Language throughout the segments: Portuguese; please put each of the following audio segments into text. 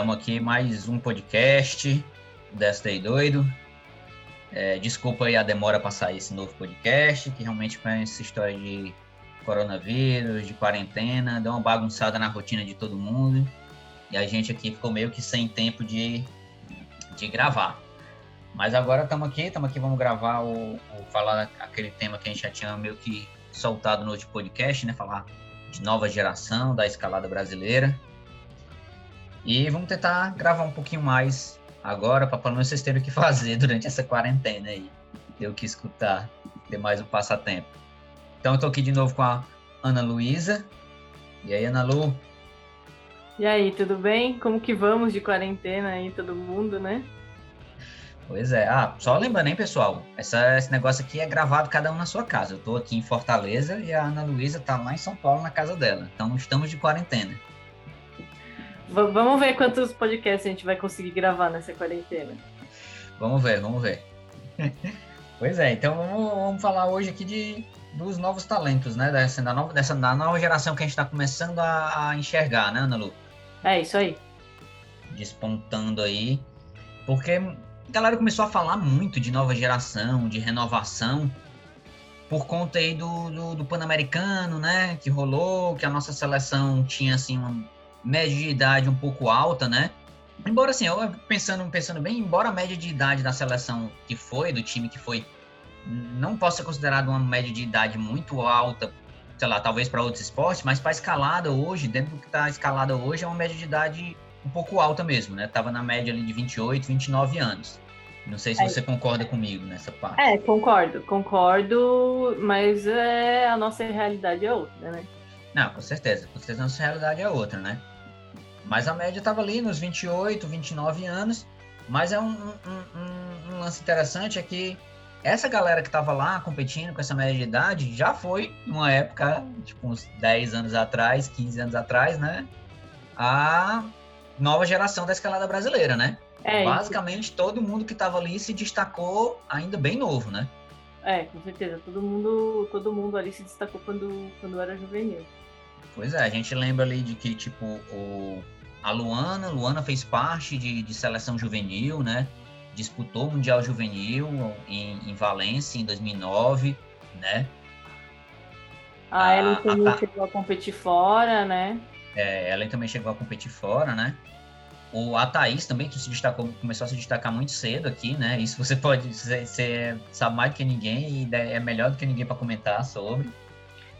Estamos aqui mais um podcast Desta aí Doido. É, desculpa aí a demora para sair esse novo podcast, que realmente com essa história de coronavírus, de quarentena, deu uma bagunçada na rotina de todo mundo. E a gente aqui ficou meio que sem tempo de, de gravar. Mas agora estamos aqui, estamos aqui, vamos gravar o, o, falar aquele tema que a gente já tinha meio que soltado no último podcast, né? Falar de nova geração da escalada brasileira. E vamos tentar gravar um pouquinho mais agora, para pelo menos vocês terem o que fazer durante essa quarentena aí. Ter o que escutar, ter mais um passatempo. Então eu tô aqui de novo com a Ana Luísa. E aí, Ana Lu? E aí, tudo bem? Como que vamos de quarentena aí, todo mundo, né? Pois é. Ah, só lembrando, hein, pessoal? Essa, esse negócio aqui é gravado cada um na sua casa. Eu tô aqui em Fortaleza e a Ana Luísa tá lá em São Paulo, na casa dela. Então não estamos de quarentena. V vamos ver quantos podcasts a gente vai conseguir gravar nessa quarentena. Vamos ver, vamos ver. pois é, então vamos, vamos, falar hoje aqui de, dos novos talentos, né? Dessa, da, nova, dessa, da nova geração que a gente está começando a, a, enxergar, né, Ana Lu? É, isso aí. Despontando aí. Porque a galera começou a falar muito de nova geração, de renovação, por conta aí do, do, do Pan-Americano, né? Que rolou, que a nossa seleção tinha, assim, uma média de idade um pouco alta, né? Embora, assim, eu pensando, pensando bem, embora a média de idade da seleção que foi, do time que foi, não possa ser considerada uma média de idade muito alta, sei lá, talvez para outros esportes, mas para escalada hoje, dentro do que está escalada hoje, é uma média de idade um pouco alta mesmo, né? Tava na média ali de 28, 29 anos. Não sei se é. você concorda comigo nessa parte. É, concordo, concordo, mas é, a nossa realidade é outra, né? Não, com certeza, com certeza a nossa realidade é outra, né? Mas a média estava ali nos 28, 29 anos. Mas é um, um, um, um lance interessante é que essa galera que estava lá competindo com essa média de idade já foi, numa época, tipo uns 10 anos atrás, 15 anos atrás, né? A nova geração da escalada brasileira, né? É, Basicamente, isso. todo mundo que estava ali se destacou ainda bem novo, né? É, com certeza. Todo mundo, todo mundo ali se destacou quando, quando era juvenil. Pois é, a gente lembra ali de que, tipo, o, a Luana, Luana fez parte de, de seleção juvenil, né? Disputou o Mundial Juvenil em, em Valência em 2009, né? A Ellen também a, chegou a competir fora, né? É, Ellen também chegou a competir fora, né? O, a Thaís também, que se destacou, começou a se destacar muito cedo aqui, né? Isso você pode, você sabe mais do que ninguém e é melhor do que ninguém para comentar sobre.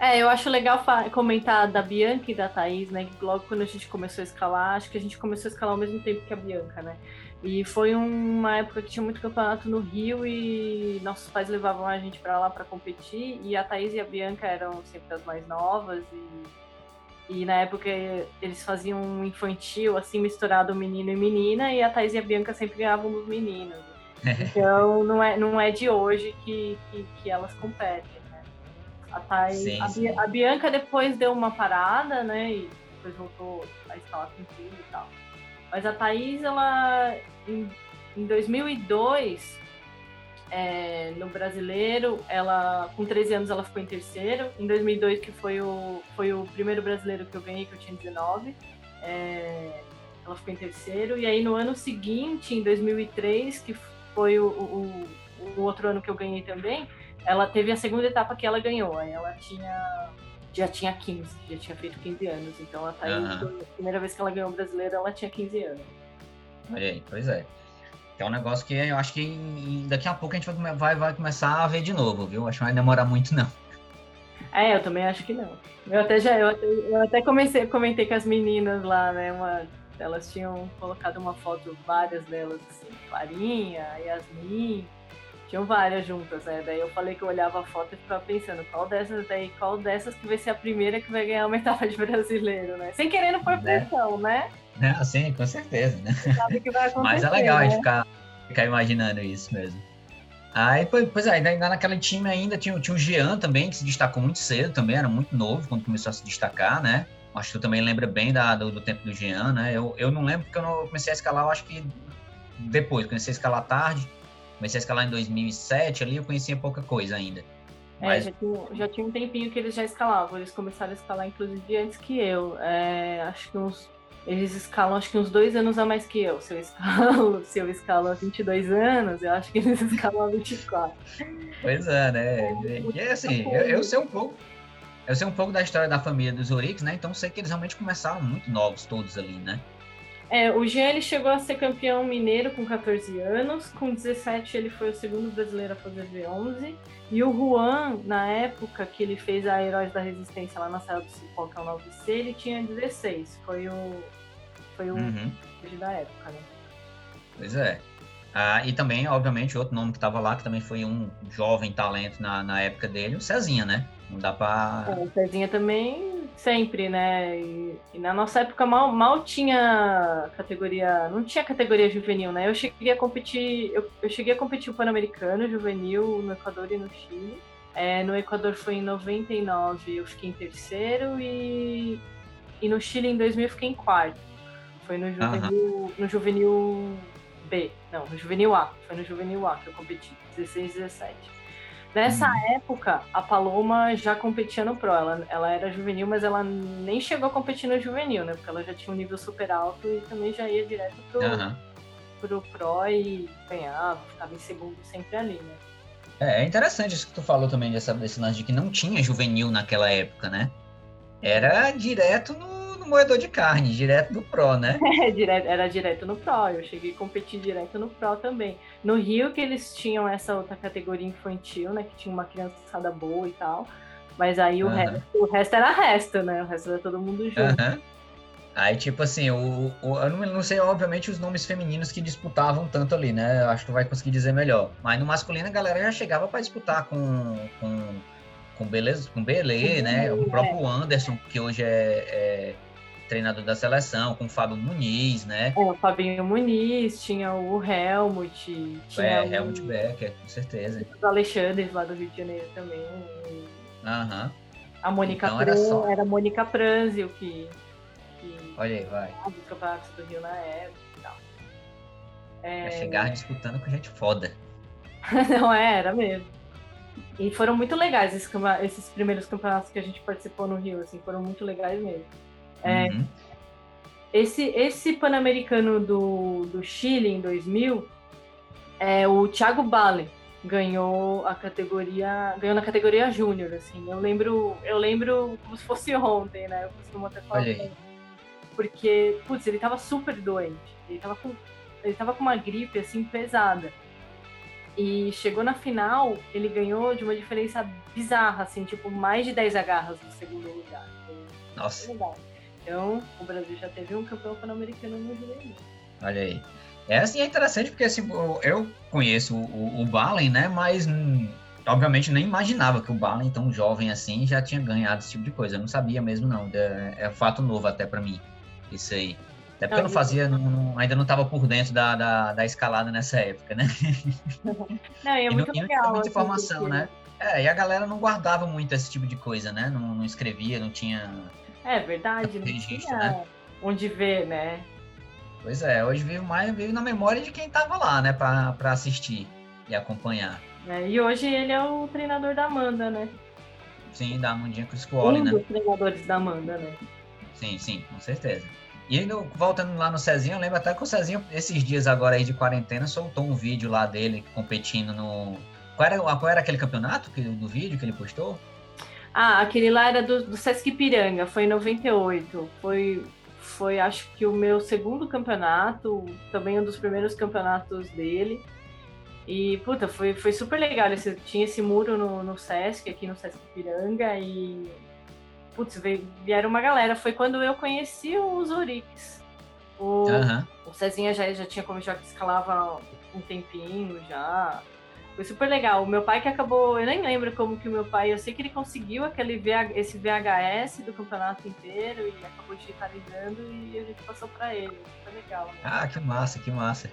É, eu acho legal comentar da Bianca e da Thaís, né? Que logo quando a gente começou a escalar, acho que a gente começou a escalar ao mesmo tempo que a Bianca, né? E foi uma época que tinha muito campeonato no Rio e nossos pais levavam a gente para lá para competir. E a Thaís e a Bianca eram sempre as mais novas e e na época eles faziam um infantil, assim, misturado menino e menina, e a Thais e a Bianca sempre ganhavam dos meninos. Então não é, não é de hoje que, que, que elas competem? A, Thais, sim, a, a, Bianca depois deu uma parada, né? E depois voltou a escalar com tudo e tal. Mas a Thaís, ela em, em 2002 é, no brasileiro, ela com 13 anos ela ficou em terceiro. Em 2002 que foi o foi o primeiro brasileiro que eu ganhei que eu tinha 19, é, ela ficou em terceiro. E aí no ano seguinte, em 2003, que foi o, o, o, outro ano que eu ganhei também, ela teve a segunda etapa que ela ganhou. Aí ela tinha já tinha 15, já tinha feito 15 anos. Então ela tá aí, uhum. a primeira vez que ela ganhou o brasileiro, ela tinha 15 anos. Olha aí, pois é. Que é um negócio que eu acho que daqui a pouco a gente vai, vai, vai começar a ver de novo, viu? Acho que não vai demorar muito, não. É, eu também acho que não. Eu até já, eu até, eu até comecei, comentei com as meninas lá, né? Uma, elas tinham colocado uma foto, várias delas, assim, Clarinha, Yasmin, tinham várias juntas, né? Daí eu falei que eu olhava a foto e ficava pensando, qual dessas daí, qual dessas que vai ser a primeira que vai ganhar uma etapa de brasileiro, né? Sem querer por né? pressão, né? né? Sim, com certeza, né? Sabe que vai acontecer, Mas é legal né? a gente ficar, ficar imaginando isso mesmo. Aí, pois é, ainda naquele time ainda tinha, tinha o Jean também, que se destacou muito cedo também, era muito novo quando começou a se destacar, né? Acho que tu também lembra bem da, do, do, tempo do Jean, né? Eu, eu não lembro porque eu não comecei a escalar, eu acho que depois, comecei a escalar tarde, comecei a escalar em 2007, ali eu conhecia pouca coisa ainda. É, Mas... já, tinha, já tinha um tempinho que eles já escalavam. Eles começaram a escalar, inclusive, antes que eu. É, acho que uns. Eles escalam acho que uns dois anos a mais que eu. Se eu escalo, se eu escalo há 22 anos, eu acho que eles escalam há 24. Pois é, né? E é assim, eu, eu sei um pouco. Eu sei um pouco da história da família dos Orix, né? Então sei que eles realmente começaram muito novos todos ali, né? É, o Jean ele chegou a ser campeão mineiro com 14 anos, com 17 ele foi o segundo brasileiro a fazer V11, e o Juan, na época que ele fez a Heróis da Resistência lá na sala do Cipó, que é o 9C, ele tinha 16, foi o foi o uhum. da época, né? Pois é. Ah, e também, obviamente, outro nome que estava lá, que também foi um jovem talento na, na época dele, o Cezinha, né? Não dá pra. É, o Cezinha também, sempre, né? E, e, na nossa época mal, mal tinha categoria. Não tinha categoria juvenil, né? Eu cheguei a competir. Eu, eu cheguei a competir o Pan-Americano juvenil no Equador e no Chile. É, no Equador foi em 99, eu fiquei em terceiro e, e no Chile em 2000 eu fiquei em quarto. Foi no juvenil, no juvenil B, não, no juvenil A. Foi no juvenil A que eu competi, 16, 17. Nessa hum. época, a Paloma já competia no Pro. Ela, ela era juvenil, mas ela nem chegou a competir no juvenil, né? Porque ela já tinha um nível super alto e também já ia direto pro, uhum. pro Pro e ganhava, ficava em segundo sempre ali, né? É, é interessante isso que tu falou também dessa, desse lance de que não tinha juvenil naquela época, né? Era direto no moedor de carne, direto do Pro, né? É, direto, era direto no Pro. Eu cheguei a competir direto no Pro também. No Rio que eles tinham essa outra categoria infantil, né? Que tinha uma criançada boa e tal. Mas aí o, uhum. resto, o resto era resto, né? O resto era todo mundo junto. Uhum. Aí, tipo assim, o, o, eu não, não, sei, obviamente, os nomes femininos que disputavam tanto ali, né? Eu acho que tu vai conseguir dizer melhor. Mas no masculino a galera já chegava para disputar com, com, com Beleza, com Belê, né? O próprio Anderson, que hoje é, é treinador da seleção, com o Fábio Muniz, né? É, o Fabinho Muniz, tinha o Helmut. Tinha é, o... Helmut Becker, com certeza. Os Alexandres lá do Rio de Janeiro também. Aham. Uhum. A Mônica então, era, só... era a Mônica Pranzio que, que. Olha aí, vai. Dos campeonatos do Rio na época e tal. É... chegar disputando com gente foda. Não é, era mesmo. E foram muito legais esses, esses primeiros campeonatos que a gente participou no Rio, assim, foram muito legais mesmo. É, uhum. Esse, esse Pan-Americano do, do Chile em 2000, é, o Thiago Bale ganhou a categoria, ganhou na categoria júnior, assim. Eu lembro, eu lembro como se fosse ontem, né? Eu costumo até falar. Porque, putz, ele tava super doente. Ele tava com, ele tava com uma gripe, assim, pesada. E chegou na final, ele ganhou de uma diferença bizarra, assim, tipo, mais de 10 agarras no segundo lugar. Nossa. Então, o Brasil já teve um campeão pan-americano no juvenil. Olha aí. É assim, é interessante porque assim, eu conheço o, o Balen, né? Mas hum, obviamente nem imaginava que o Balen, tão jovem assim, já tinha ganhado esse tipo de coisa. Eu não sabia mesmo, não. É, é fato novo até para mim, isso aí. Até porque eu não fazia, não, não, ainda não estava por dentro da, da, da, escalada nessa época, né? Não, é muito e não, legal. muita assim, informação, né? É, e a galera não guardava muito esse tipo de coisa, né? Não, não escrevia, não tinha é verdade, não registro, né? onde ver, né? Pois é, hoje vivo mais vivo na memória de quem estava lá, né, para assistir e acompanhar. É, e hoje ele é o treinador da Amanda, né? Sim, da Amandinha Criscuoli, um né? Um dos treinadores da Amanda, né? Sim, sim, com certeza. E aí, voltando lá no Cezinho, eu lembro até que o Cezinho, esses dias agora aí de quarentena, soltou um vídeo lá dele competindo no. Qual era, qual era aquele campeonato que, do vídeo que ele postou? Ah, aquele lá era do, do Sesc Piranga, foi em 98. Foi, foi, acho que o meu segundo campeonato, também um dos primeiros campeonatos dele. E, puta, foi, foi super legal. Esse, tinha esse muro no, no Sesc, aqui no Sesc Piranga, e. Putz, veio, vieram uma galera. Foi quando eu conheci os Orix. O, uhum. o Cezinha já, já tinha como já que escalava um tempinho já. Foi super legal. O meu pai que acabou, eu nem lembro como que o meu pai, eu sei que ele conseguiu aquele VH, esse VHS do campeonato inteiro e acabou digitalizando e a gente passou para ele. Foi legal. Né? Ah, que massa, que massa.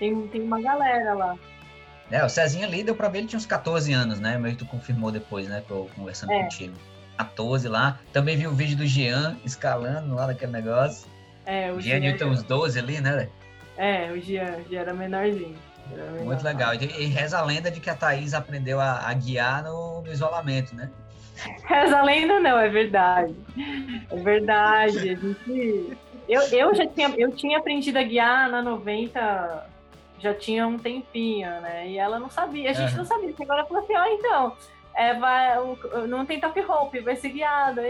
Tem, tem uma galera lá. É, o Cezinha ali deu pra ver, ele tinha uns 14 anos, né? Que tu confirmou depois, né? Que eu conversando é. contigo. 14 lá. Também vi o vídeo do Jean escalando lá naquele negócio. É, o Jean. Jean tem uns 12 ali, né? É, o Jean, o Jean era menorzinho. Muito legal. E, e reza a lenda de que a Thaís aprendeu a, a guiar no, no, isolamento, né? Reza a lenda não, é verdade. É verdade. A gente... eu, eu já tinha, eu tinha aprendido a guiar na 90, já tinha um tempinho, né? E ela não sabia, a gente uhum. não sabia. Agora falou assim, ó, oh, então, é, vai, não tem top rope, vai ser guiada.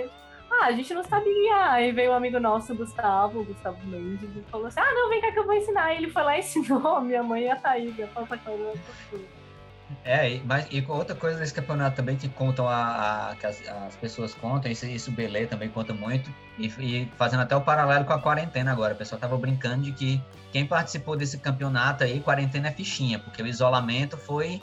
Ah, a gente não sabe guiar. Aí veio um amigo nosso, Gustavo, Gustavo Mendes, e falou assim: Ah, não, vem cá que eu vou ensinar. E ele foi lá e ensinou minha mãe e a Thaís, a coroa é, mas e outra coisa desse campeonato também que contam a, a que as, as, pessoas contam, isso, isso o Belê também conta muito, e, e, fazendo até o paralelo com a quarentena agora. O pessoal tava brincando de que quem participou desse campeonato aí, quarentena é fichinha, porque o isolamento foi.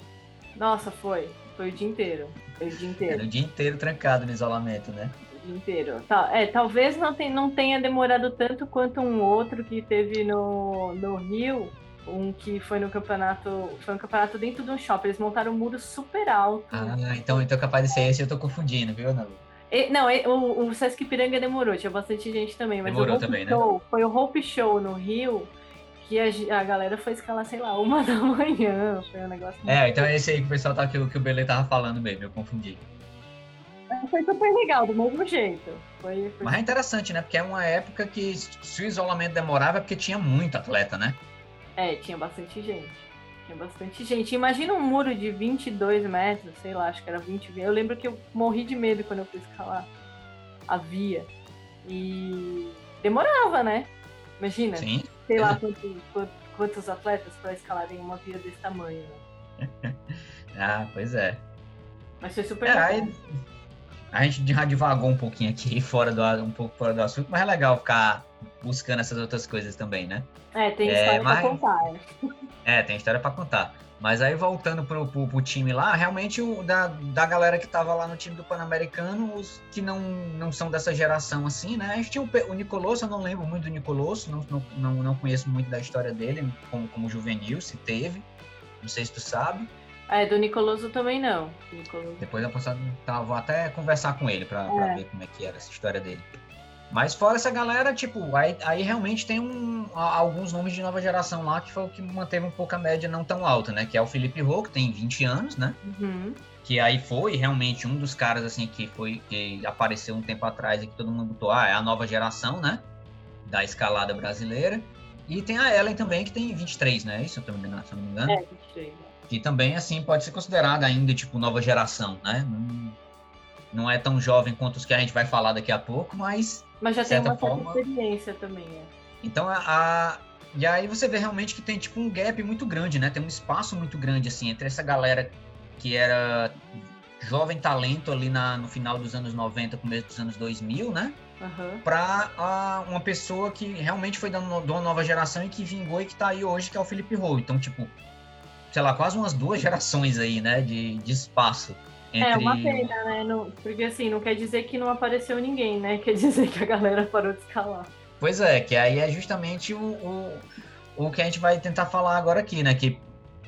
Nossa, foi. Foi o dia inteiro. Foi o dia inteiro. Era o dia inteiro trancado no isolamento, né? Inteiro. É, talvez não, tem, não tenha demorado tanto quanto um outro que teve no, no Rio, um que foi no campeonato, foi um campeonato dentro de um shopping. Eles montaram um muro super alto. Ah, então, então capaz de ser esse, eu tô confundindo, viu, Nalu? Não, o, o Sesc Piranga demorou, tinha bastante gente também, mas demorou o também, né? Show, foi o Hope Show no Rio, que a, a galera foi escalar, sei lá, uma da manhã, foi um negócio... É, então é esse aí que o pessoal tá, que, que o Belê tava falando mesmo, eu confundi. Foi super legal, do mesmo jeito. Foi, foi... Mas é interessante, né? Porque é uma época que se o isolamento demorava é porque tinha muito atleta, né? É, tinha bastante gente. Tinha bastante gente. Imagina um muro de 22 metros, sei lá, acho que era 20. Eu lembro que eu morri de medo quando eu fui escalar a via. E demorava, né? Imagina. Sim. Sei lá quantos, quantos atletas para escalarem uma via desse tamanho. Né? ah, pois é. Mas foi super é, aí, a gente já divagou um pouquinho aqui, fora do, um pouco fora do assunto, mas é legal ficar buscando essas outras coisas também, né? É, tem história é, mas... pra contar. É, tem história pra contar. Mas aí voltando pro, pro, pro, time lá, realmente o, da, da galera que tava lá no time do Pan-Americano, os que não, não são dessa geração assim, né? A gente tinha o, o Nicolosso, eu não lembro muito do Nicolosso, não, não, não, não conheço muito da história dele, como, como juvenil, se teve. Não sei se tu sabe. É, do Nicoloso também não. Nicoloso. Depois eu posso tá, vou até conversar com ele para é. ver como é que era essa história dele. Mas fora essa galera, tipo, aí, aí realmente tem um, alguns nomes de nova geração lá que foi o que manteve um pouco a média não tão alta, né? Que é o Felipe Rô, que tem 20 anos, né? Uhum. Que aí foi realmente um dos caras, assim, que foi que apareceu um tempo atrás e que todo mundo botou, ah, é a nova geração, né? Da escalada brasileira. E tem a Ellen também, que tem 23, né? Isso, se eu não me engano. É, 23 que também assim pode ser considerada ainda tipo nova geração, né? Não, não, é tão jovem quanto os que a gente vai falar daqui a pouco, mas mas já tem uma forma... experiência também. É. Então a, a, e aí você vê realmente que tem tipo um gap muito grande, né? Tem um espaço muito grande assim entre essa galera que era jovem talento ali na, no final dos anos 90, começo dos anos 2000, né? Uhum. para uma pessoa que realmente foi da, de uma nova geração e que vingou e que tá aí hoje, que é o Felipe Rô. Então, tipo, sei lá, quase umas duas gerações aí, né, de, de espaço. Entre... É uma pena, né? Não, porque assim, não quer dizer que não apareceu ninguém, né? Quer dizer que a galera parou de escalar. Pois é, que aí é justamente o, o, o que a gente vai tentar falar agora aqui, né? Que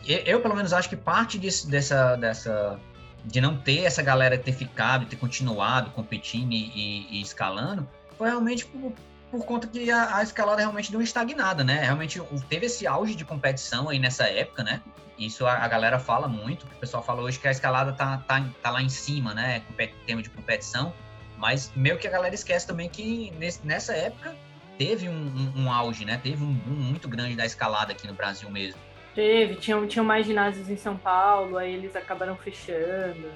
eu, pelo menos, acho que parte desse, dessa, dessa. de não ter essa galera ter ficado, ter continuado competindo e, e, e escalando, foi realmente por, por conta que a, a, escalada realmente deu uma estagnada, né? Realmente teve esse auge de competição aí nessa época, né? Isso a, a, galera fala muito, o pessoal fala hoje que a escalada tá, tá, tá lá em cima, né? Em termos de competição, mas meio que a galera esquece também que nesse, nessa época teve um, um, um, auge, né? Teve um boom muito grande da escalada aqui no Brasil mesmo. Teve, tinham, tinham mais ginásios em São Paulo, aí eles acabaram fechando.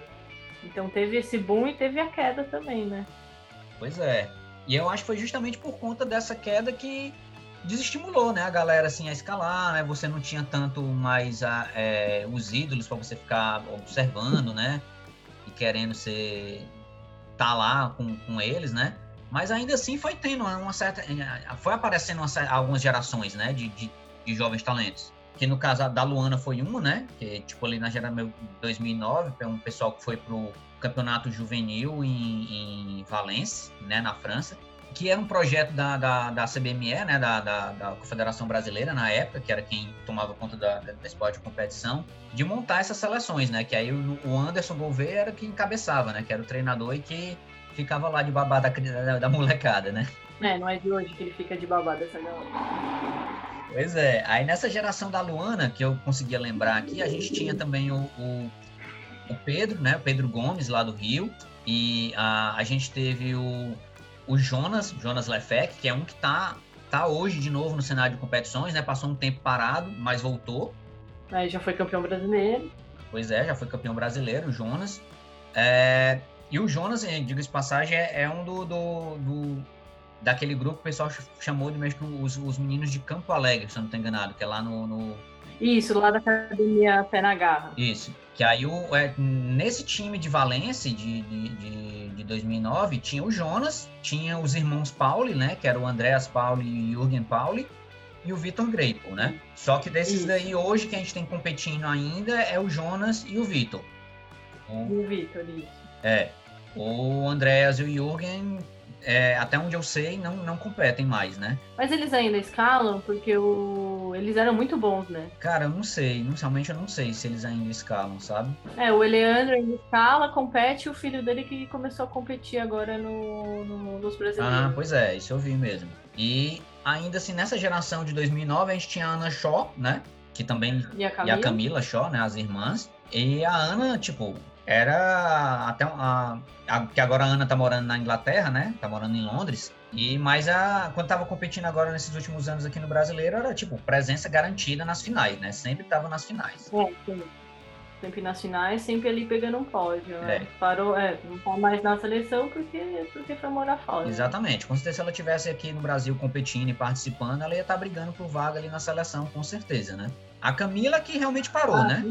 Então teve esse boom e teve a queda também, né? Pois é. E eu acho que foi justamente por conta dessa queda que desestimulou, né, a galera assim a escalar, né? Você não tinha tanto mais a, é, os ídolos para você ficar observando, né? E querendo ser tá lá com, com eles, né? Mas ainda assim foi tendo uma certa, foi aparecendo uma, algumas gerações, né, de, de, de, jovens talentos. Que no caso da Luana foi uma, né? Que tipo ali na geração 2009, foi um pessoal que foi pro campeonato juvenil em, em Valence, né, na França que era um projeto da, da, da CBME, né, da, da, da, Confederação Brasileira na época, que era quem tomava conta da, da esporte de competição, de montar essas seleções, né, que aí o, o Anderson Gouveia era quem encabeçava, né, que era o treinador e que ficava lá de babá da, da, da molecada, né. É, não é de hoje que ele fica de babá dessa galera. Pois é, aí nessa geração da Luana, que eu conseguia lembrar aqui, a gente tinha também o, o, o Pedro, né? O Pedro Gomes, lá do Rio. E a, a gente teve o, o Jonas, Jonas Lefec, que é um que tá, tá hoje de novo no cenário de competições, né? Passou um tempo parado, mas voltou. Aí já foi campeão brasileiro. Pois é, já foi campeão brasileiro, o Jonas. É, e o Jonas, diga-se passagem, é, é um do, do, do, daquele grupo que o pessoal chamou de mesmo os, os meninos de Campo Alegre, se eu não estou enganado, que é lá no, no... Isso, lá da academia Pé na Garra. Isso. Que aí, o, é, nesse time de Valência, de, de, de, de, 2009, tinha o Jonas, tinha os irmãos Pauli, né? Que era o Andreas Pauli e o Jürgen Pauli, e o Vitor Greipel, né? Só que desses isso. daí, hoje, que a gente tem competindo ainda, é o Jonas e o Vitor. O, o Vitor, isso. É. O Andreas e o Jürgen é, até onde eu sei, não, não competem mais, né? Mas eles ainda escalam porque o... eles eram muito bons, né? Cara, eu não sei. Inicialmente eu não sei se eles ainda escalam, sabe? É, o Eleandro ainda escala, compete, e o filho dele que começou a competir agora no, no, nos brasileiros. Ah, pois é, isso eu vi mesmo. E ainda assim, nessa geração de 2009, a gente tinha a Ana Shaw, né? Que também... E a Camila, e a Camila Shaw, né? As irmãs. E a Ana, tipo, era até a, a, que agora a Ana tá morando na Inglaterra, né? Tá morando em Londres. E mas a quando tava competindo agora nesses últimos anos aqui no Brasileiro era tipo presença garantida nas finais, né? Sempre tava nas finais. É, sim. Sempre nas finais, sempre ali pegando um pódio. Né? É. Parou, é, não tá mais na seleção porque, porque foi morar fora. Exatamente. Com certeza se ela tivesse aqui no Brasil competindo e participando, ela ia estar tá brigando por vaga ali na seleção, com certeza, né? A Camila que realmente parou, ah, né?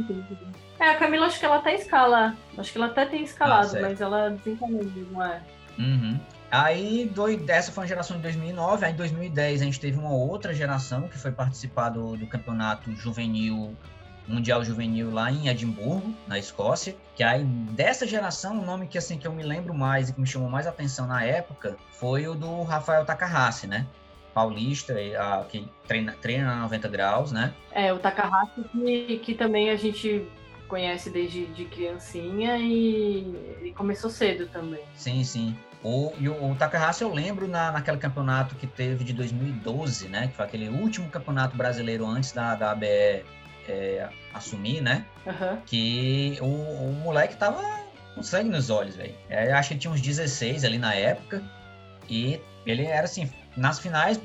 É, a Camila acho que ela até escala. Acho que ela até tem escalado, ah, mas ela desencanou, não é? Uhum. Aí, dois, essa foi a geração de 2009. Aí, em 2010, a gente teve uma outra geração que foi participar do, do campeonato juvenil, mundial juvenil lá em Edimburgo, na Escócia. Que aí, dessa geração, o nome que, assim, que eu me lembro mais e que me chamou mais atenção na época foi o do Rafael Takahashi, né? Paulista, a, que treina, treina na 90 graus, né? É, o Takahashi que, que também a gente conhece desde de criancinha e, e começou cedo também. Sim, sim. O, e o, o Takahashi eu lembro na, naquele campeonato que teve de 2012, né? Que foi aquele último campeonato brasileiro antes da, da ABE é, assumir, né? Uhum. Que o, o moleque tava com sangue nos olhos, velho. É, acho que ele tinha uns 16 ali na época. E ele era assim, nas finais,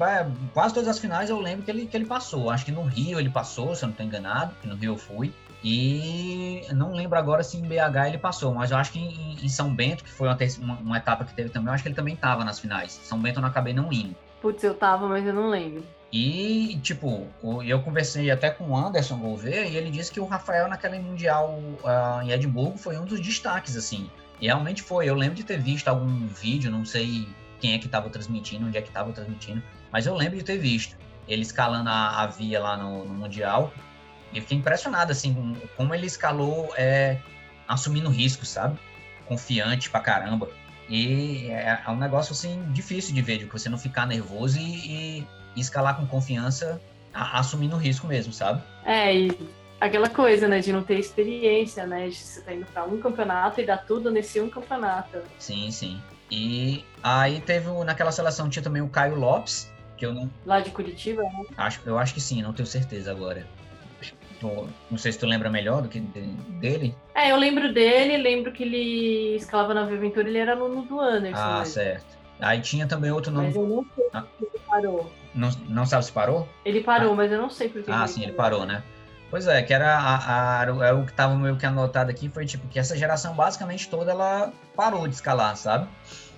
quase todas as finais eu lembro que ele, que ele passou. Acho que no Rio ele passou, se eu não estou enganado, que no Rio eu fui. E não lembro agora se em BH ele passou, mas eu acho que em, em São Bento, que foi uma, uma, uma, etapa que teve também, eu acho que ele também estava nas finais. São Bento eu não acabei não indo. Putz, eu tava, mas eu não lembro. E, tipo, eu conversei até com o Anderson Gouveia e ele disse que o Rafael naquela Mundial uh, em Edimburgo foi um dos destaques, assim. E realmente foi. Eu lembro de ter visto algum vídeo, não sei quem é que estava transmitindo, onde é que estava transmitindo, mas eu lembro de ter visto ele escalando a, a via lá no, no, Mundial e fiquei impressionado, assim, com, como ele escalou é, assumindo risco, sabe? Confiante pra caramba. E é, é, um negócio, assim, difícil de ver, de você não ficar nervoso e, e, e escalar com confiança, a, assumindo risco mesmo, sabe? É, e aquela coisa, né, de não ter experiência, né, de você tá indo pra um campeonato e dar tudo nesse um campeonato. Sim, sim. E aí teve naquela seleção tinha também o Caio Lopes, que eu não. Lá de Curitiba, né? Acho, eu acho que sim, não tenho certeza agora. Não sei se tu lembra melhor do que dele. É, eu lembro dele, lembro que ele escalava na Aventura, ele era aluno do Anderson. Ah, mesmo. certo. Aí tinha também outro nome. Mas eu não sei ah. se ele parou. Não, não sabe se parou? Ele parou, ah. mas eu não sei por que. Ah, sim, ele parou, né? Pois é, que era a, a, a, o que estava meio que anotado aqui foi tipo que essa geração basicamente toda ela parou de escalar, sabe?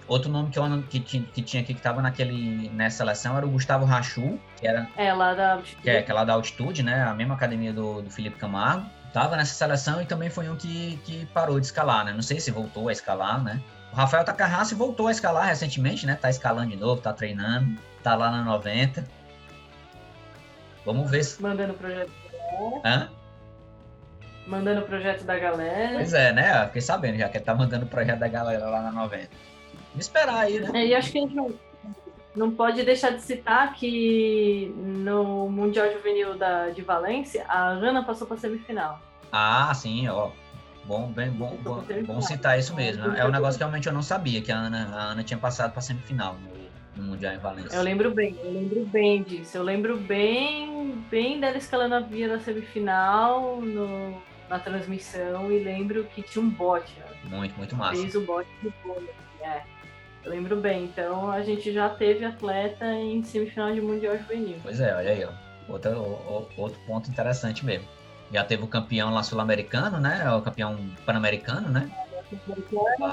Outro nome que, eu, que, que tinha aqui que estava naquele nessa seleção era o Gustavo Rachu, que era é lá da altitude. Que é, que é lá da altitude, né? A mesma academia do, do Felipe Camargo. Tava nessa seleção e também foi um que, que parou de escalar, né? Não sei se voltou a escalar, né? O Rafael Takahashi voltou a escalar recentemente, né? Tá escalando de novo, tá treinando, tá lá na 90. Vamos ver se. Mandando projeto Hã? Mandando o projeto da galera. Pois é, né? Eu fiquei sabendo já que ele tá mandando o projeto da galera lá na 90. Vamos esperar aí, né? É, e acho que a gente não, não pode deixar de citar que no Mundial Juvenil da, de Valência, a Ana passou para semifinal. Ah, sim, ó. Bom, bem, bom, bom, bom citar isso mesmo. Né? É um negócio que realmente eu não sabia, que a Ana, a Ana tinha passado para semifinal no, no Mundial em Valência. Eu lembro bem, eu lembro bem disso. Eu lembro bem, bem dela escalando a via da semifinal no, na transmissão e lembro que tinha um bote. Né? Muito, muito massa. Fez o bote do vôlei. É. Eu lembro bem. Então a gente já teve atleta em semifinal de Mundial Juvenil. Pois é, olha aí, ó. Outro, outro ponto interessante mesmo. Já teve o campeão lá sul-americano, né? O campeão pan-americano, né?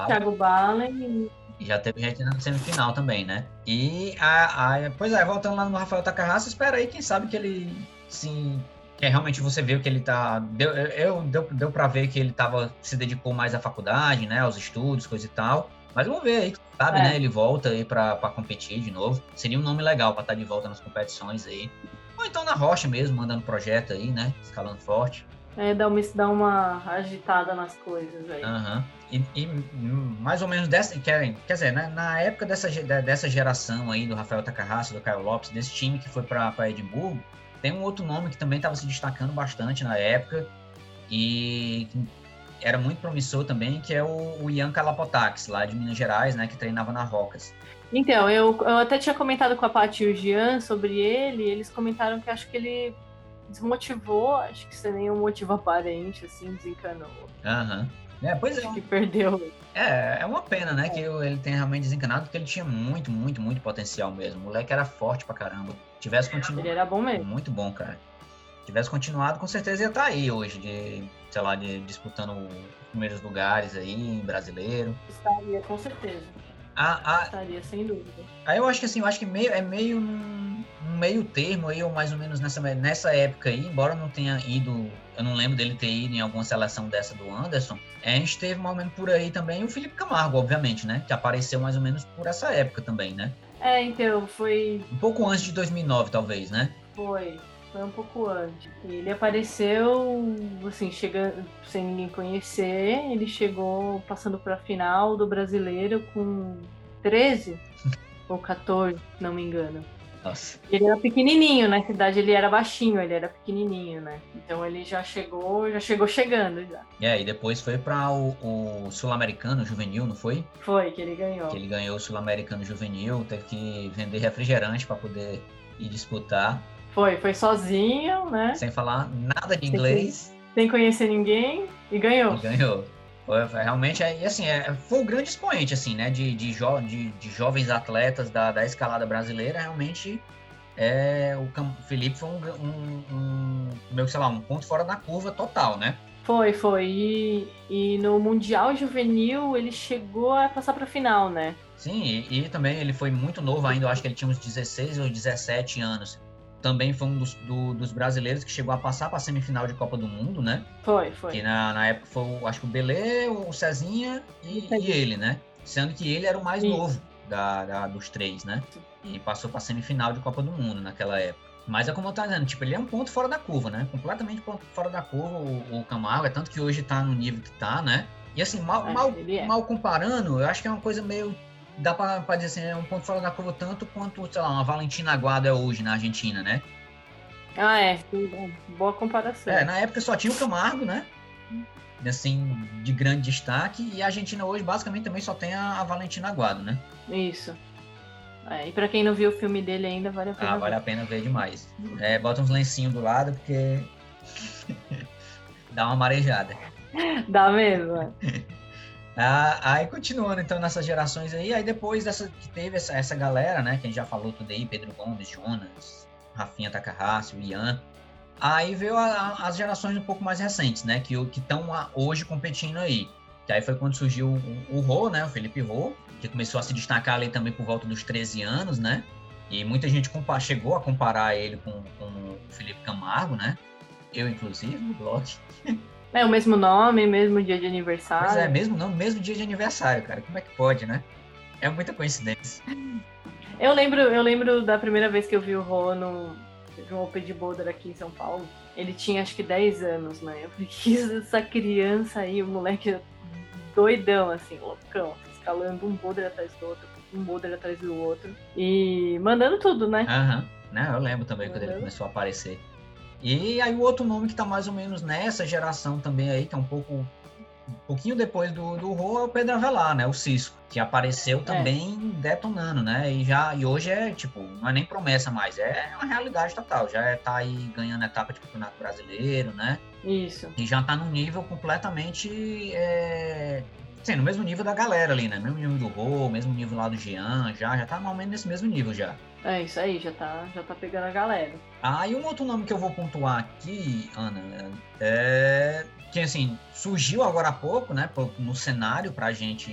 Thiago Balen. E já teve gente na semifinal também, né? E, a, a, pois é, voltando lá no Rafael Takahasa, espera aí, quem sabe que ele, sim, que realmente você viu que ele tá, deu, eu, deu, deu pra ver que ele tava, se dedicou mais à faculdade, né, aos estudos, coisa e tal. Mas vamos ver aí, sabe, é. né, ele volta aí pra, pra competir de novo. Seria um nome legal pra estar tá de volta nas competições aí. Ou então na rocha mesmo, mandando projeto aí, né, escalando forte. É, dá uma, dá uma agitada nas coisas aí. Uhum. E, e, mais ou menos dessa, quer, quer dizer, né, na época dessa, dessa geração aí do Rafael Takahashi, do Caio Lopes, desse time que foi para Edimburgo, tem um outro nome que também estava se destacando bastante na época e era muito promissor também, que é o, o Ian Kalapotax, lá de Minas Gerais, né, que treinava na Rocas. Então, eu, eu até tinha comentado com a Paty e o Jean sobre ele, eles comentaram que acho que ele desmotivou, acho que sem nenhum motivo aparente, assim, desencanou. Aham. Uhum. É, pois é. Que perdeu. É, é uma pena, né, é. que ele tenha realmente desencanado, porque ele tinha muito, muito, muito potencial mesmo. O moleque era forte pra caramba. Tivesse continuado. Ele era bom mesmo. Muito bom, cara. Tivesse continuado, com certeza ia estar tá aí hoje, de, sei lá, de, disputando os primeiros lugares aí, brasileiro. Estaria, com certeza. A, a... Estaria, sem dúvida. Aí eu acho que assim, eu acho que meio, é meio um, meio termo aí, ou mais ou menos nessa, nessa época aí, embora não tenha ido, eu não lembro dele ter ido em alguma seleção dessa do Anderson, a gente teve mais ou menos por aí também o Felipe Camargo, obviamente, né? Que apareceu mais ou menos por essa época também, né? É, então, foi. Um pouco antes de 2009, talvez, né? Foi, foi um pouco antes. Ele apareceu, assim, chegando sem ninguém conhecer. Ele chegou passando para a final do brasileiro com 13 ou 14, não me engano. Nossa. Ele era pequenininho, na cidade ele era baixinho, ele era pequenininho, né? Então ele já chegou, já chegou chegando já. É, e depois foi para o, o Sul-Americano Juvenil, não foi? Foi, que ele ganhou. Que ele ganhou o Sul-Americano Juvenil, teve que vender refrigerante para poder ir disputar. Foi, foi sozinho, né? Sem falar nada de inglês. Sem conhecer ninguém e ganhou. E ganhou. Foi, realmente, é, assim, é, foi um grande expoente, assim, né, de, de, jo, de, de jovens atletas da, da escalada brasileira, realmente, é, o Felipe foi um, um, um, meu, sei lá, um ponto fora da curva total, né? Foi, foi. E, e no Mundial Juvenil ele chegou a passar para a final, né? Sim, e, e, também ele foi muito novo ainda, eu acho que ele tinha uns 16 ou 17 anos também foi um dos, do, dos brasileiros que chegou a passar para a semifinal de Copa do Mundo, né? Foi, foi. Que na, na época foi, acho que o Belê, o Cezinha e, e ele, né? Sendo que ele era o mais Sim. novo da, da, dos três, né? E passou para a semifinal de Copa do Mundo naquela época. Mas é como eu tava dizendo, tipo, ele é um ponto fora da curva, né? Completamente ponto fora da curva o, o Camargo, é tanto que hoje tá no nível que tá, né? E assim, mal, mal, é. mal comparando, eu acho que é uma coisa meio dá para dizer assim, é um ponto fora da curva tanto quanto, sei lá, uma Valentina Aguado é hoje na Argentina, né? Ah, é. Boa comparação. É, na época só tinha o Camargo, né? Assim, de grande destaque. E a Argentina hoje, basicamente, também só tem a, a Valentina Aguado, né? Isso. É, e pra quem não viu o filme dele ainda, vale a pena Ah, ver. vale a pena ver demais. É, bota uns lencinhos do lado, porque... dá uma marejada. Dá mesmo, é. Ah, aí continuando então nessas gerações aí, aí depois dessa que teve essa, essa galera, né, que a gente já falou tudo aí, Pedro Gomes, Jonas, Rafinha Takahashi, Ian. Aí veio a, a, as gerações um pouco mais recentes, né, que estão hoje competindo aí. Que aí foi quando surgiu o, o Rô, né, o Felipe Rô, que começou a se destacar ali também por volta dos 13 anos, né? E muita gente chegou a comparar ele com, com o Felipe Camargo, né? Eu, inclusive, no blog. É o mesmo nome, mesmo dia de aniversário. Pois é, mesmo não, mesmo dia de aniversário, cara. Como é que pode, né? É muita coincidência. Eu lembro, eu lembro da primeira vez que eu vi o Rô no, no Open de Boulder aqui em São Paulo. Ele tinha acho que 10 anos, né? Eu falei, que essa criança aí, o moleque doidão, assim, loucão, escalando um boulder atrás do outro, um boulder atrás do outro. E mandando tudo, né? Aham. Uhum. Não, eu lembro também mandando. quando ele começou a aparecer. E aí o outro nome que tá mais ou menos nessa geração também aí, que é um pouco um pouquinho depois do, do Rô é o Pedro Avelar, né? O Cisco, que apareceu também é. detonando, né? E, já, e hoje é, tipo, não é nem promessa mais, é uma realidade total. Já é, tá aí ganhando etapa de campeonato brasileiro, né? Isso. E já tá num nível completamente. É, sim, no mesmo nível da galera ali, né? Mesmo nível do Rô, mesmo nível lá do Jean, já, já tá normalmente nesse mesmo nível já. É isso aí, já tá, já tá pegando a galera. Ah, e um outro nome que eu vou pontuar aqui, Ana, é que assim, surgiu agora há pouco, né, no cenário pra gente,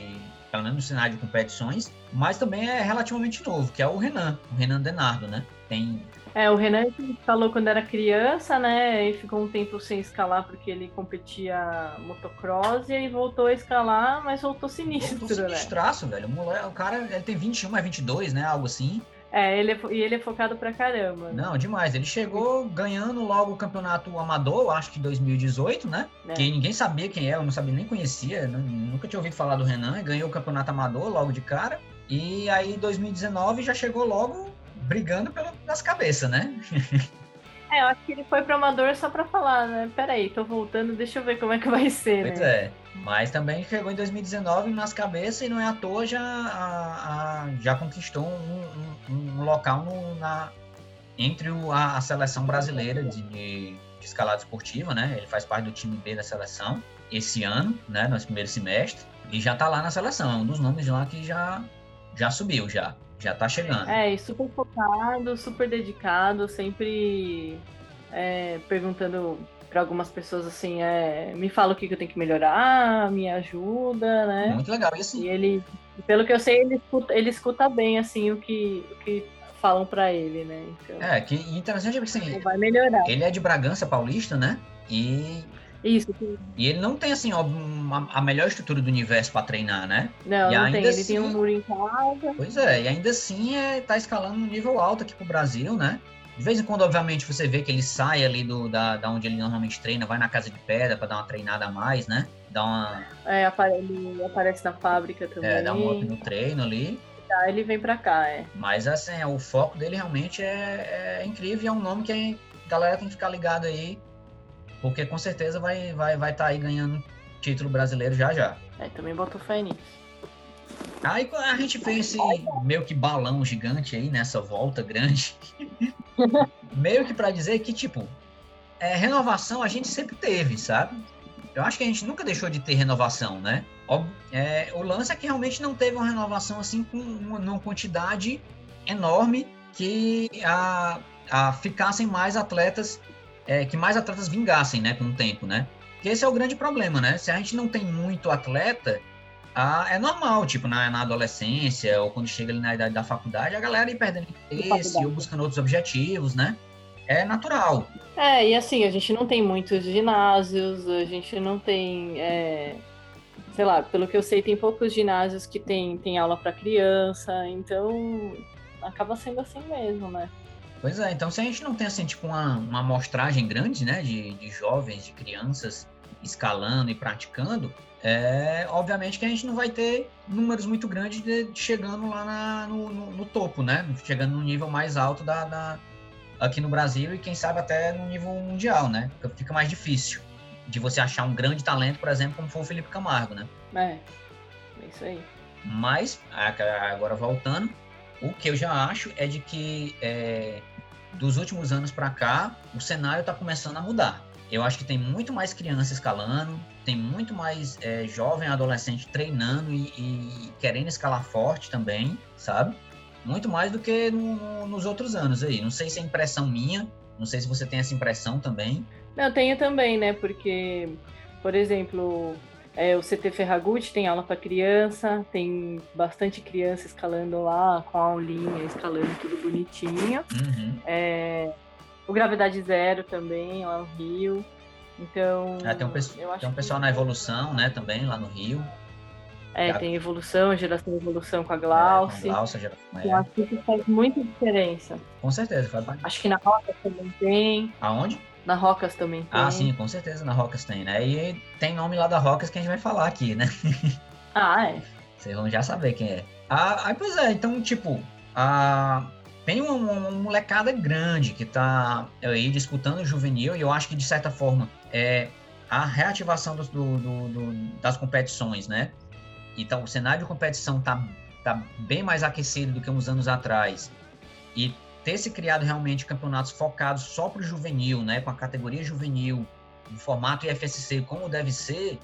pelo menos no cenário de competições, mas também é relativamente novo, que é o Renan, o Renan Denardo, né? Tem é, o Renan falou quando era criança, né? E ficou um tempo sem escalar porque ele competia motocross e aí voltou a escalar, mas voltou sinistro, voltou né? sinistraço, velho. O, moleque, o cara ele tem 21, é 22, né? Algo assim. É, ele é, e ele é focado pra caramba. Não, demais. Ele chegou ganhando logo o campeonato amador, acho que 2018, né? É. Que ninguém sabia quem eu não sabia nem conhecia, nunca tinha ouvido falar do Renan. Ganhou o campeonato amador logo de cara. E aí, 2019, já chegou logo brigando pelas cabeças, né? É, eu acho que ele foi pro amador só pra falar, né? Peraí, tô voltando, deixa eu ver como é que vai ser, pois né? é. Mas também chegou em 2019 nas cabeças e não é à toa já, a, a, já conquistou um, um, um local no, na, entre o, a, a, seleção brasileira de, de, de, escalada esportiva, né? Ele faz parte do time B da seleção esse ano, né? No primeiro semestre. E já tá lá na seleção. É um dos nomes lá que já, já subiu, já. Já tá chegando. É, e super focado, super dedicado, sempre é, perguntando para algumas pessoas assim, é, me fala o que, que, eu tenho que melhorar, me ajuda, né? Muito legal, assim. E ele, pelo que eu sei, ele escuta, ele escuta bem assim o que, o que falam para ele, né? Então, é, que interessante é porque assim, vai melhorar. Ele é de Bragança Paulista, né? E isso. E ele não tem, assim, ó, uma, a melhor estrutura do universo para treinar, né? Não, e não tem. Ele tem um assim muro em casa. Pois é, e ainda assim é, tá escalando no nível alto aqui pro Brasil, né? De vez em quando, obviamente, você vê que ele sai ali do, da, da onde ele normalmente treina, vai na casa de pedra para dar uma treinada a mais, né? Dá uma. É, ele aparece na fábrica também. É, dá um up no treino ali. Tá, ele vem pra cá, é. Mas assim, o foco dele realmente é, é incrível e é um nome que a galera tem que ficar ligado aí porque com certeza vai vai vai estar tá aí ganhando título brasileiro já já. É, também botou fé nisso. Aí a gente fez esse meio que balão gigante aí nessa volta grande. meio que para dizer que, tipo, é, renovação a gente sempre teve, sabe? Eu acho que a gente nunca deixou de ter renovação, né? É, o lance é que realmente não teve uma renovação assim com uma, uma quantidade enorme que a, a ficassem mais atletas é, que mais atletas vingassem, né, com o tempo, né? Porque esse é o grande problema, né? Se a gente não tem muito atleta, ah, é normal, tipo, na, na, adolescência ou quando chega ali na idade da faculdade, a galera ir perdendo interesse ou buscando outros objetivos, né? É natural. É, e assim, a gente não tem muitos ginásios, a gente não tem. É, sei lá, pelo que eu sei, tem poucos ginásios que tem, tem aula para criança, então acaba sendo assim mesmo, né? Pois é, então se a gente não tem assim, tipo, uma, uma amostragem grande, né, de, de jovens, de crianças escalando e praticando, é, obviamente que a gente não vai ter números muito grandes de, de chegando lá na, no, no, no, topo, né? Chegando no nível mais alto da, da, aqui no Brasil e quem sabe até no nível mundial, né? Fica mais difícil de você achar um grande talento, por exemplo, como foi o Felipe Camargo, né? É, é isso aí. Mas, agora voltando, o que eu já acho é de que é, dos últimos anos para cá, o cenário está começando a mudar. Eu acho que tem muito mais criança escalando, tem muito mais é, jovem adolescente treinando e, e, querendo escalar forte também, sabe? Muito mais do que no, no, nos outros anos aí. Não sei se é impressão minha, não sei se você tem essa impressão também. Não, tenho também, né? Porque, por exemplo, é, o CT Ferragutti tem aula para criança, tem bastante criança escalando lá, com a aulinha, escalando tudo bonitinho. Uhum. É, o Gravidade Zero também, lá no Rio. Então. É, tem um, tem um pessoal que... na evolução, né, também, lá no Rio. É, tem evolução, geração evolução com a Glauce. É, com Glauce, geração, é. Eu acho que isso faz muita diferença. Com certeza, faz Acho que na Roca também tem. Aonde? Na Rocas também tem. Ah, sim, com certeza na Rocas tem, né? E tem nome lá da Rocas que a gente vai falar aqui, né? Ah, é. Vocês vão já saber quem é. Ah, aí, pois é, então, tipo, a... tem uma, uma, molecada grande que tá aí disputando o juvenil e eu acho que, de certa forma, é, a reativação do, do, do, das competições, né? Então, o cenário de competição tá, tá bem mais aquecido do que uns anos atrás. E ter se criado realmente campeonatos focados só para o juvenil, né? Com a categoria juvenil, no formato IFSC como deve ser,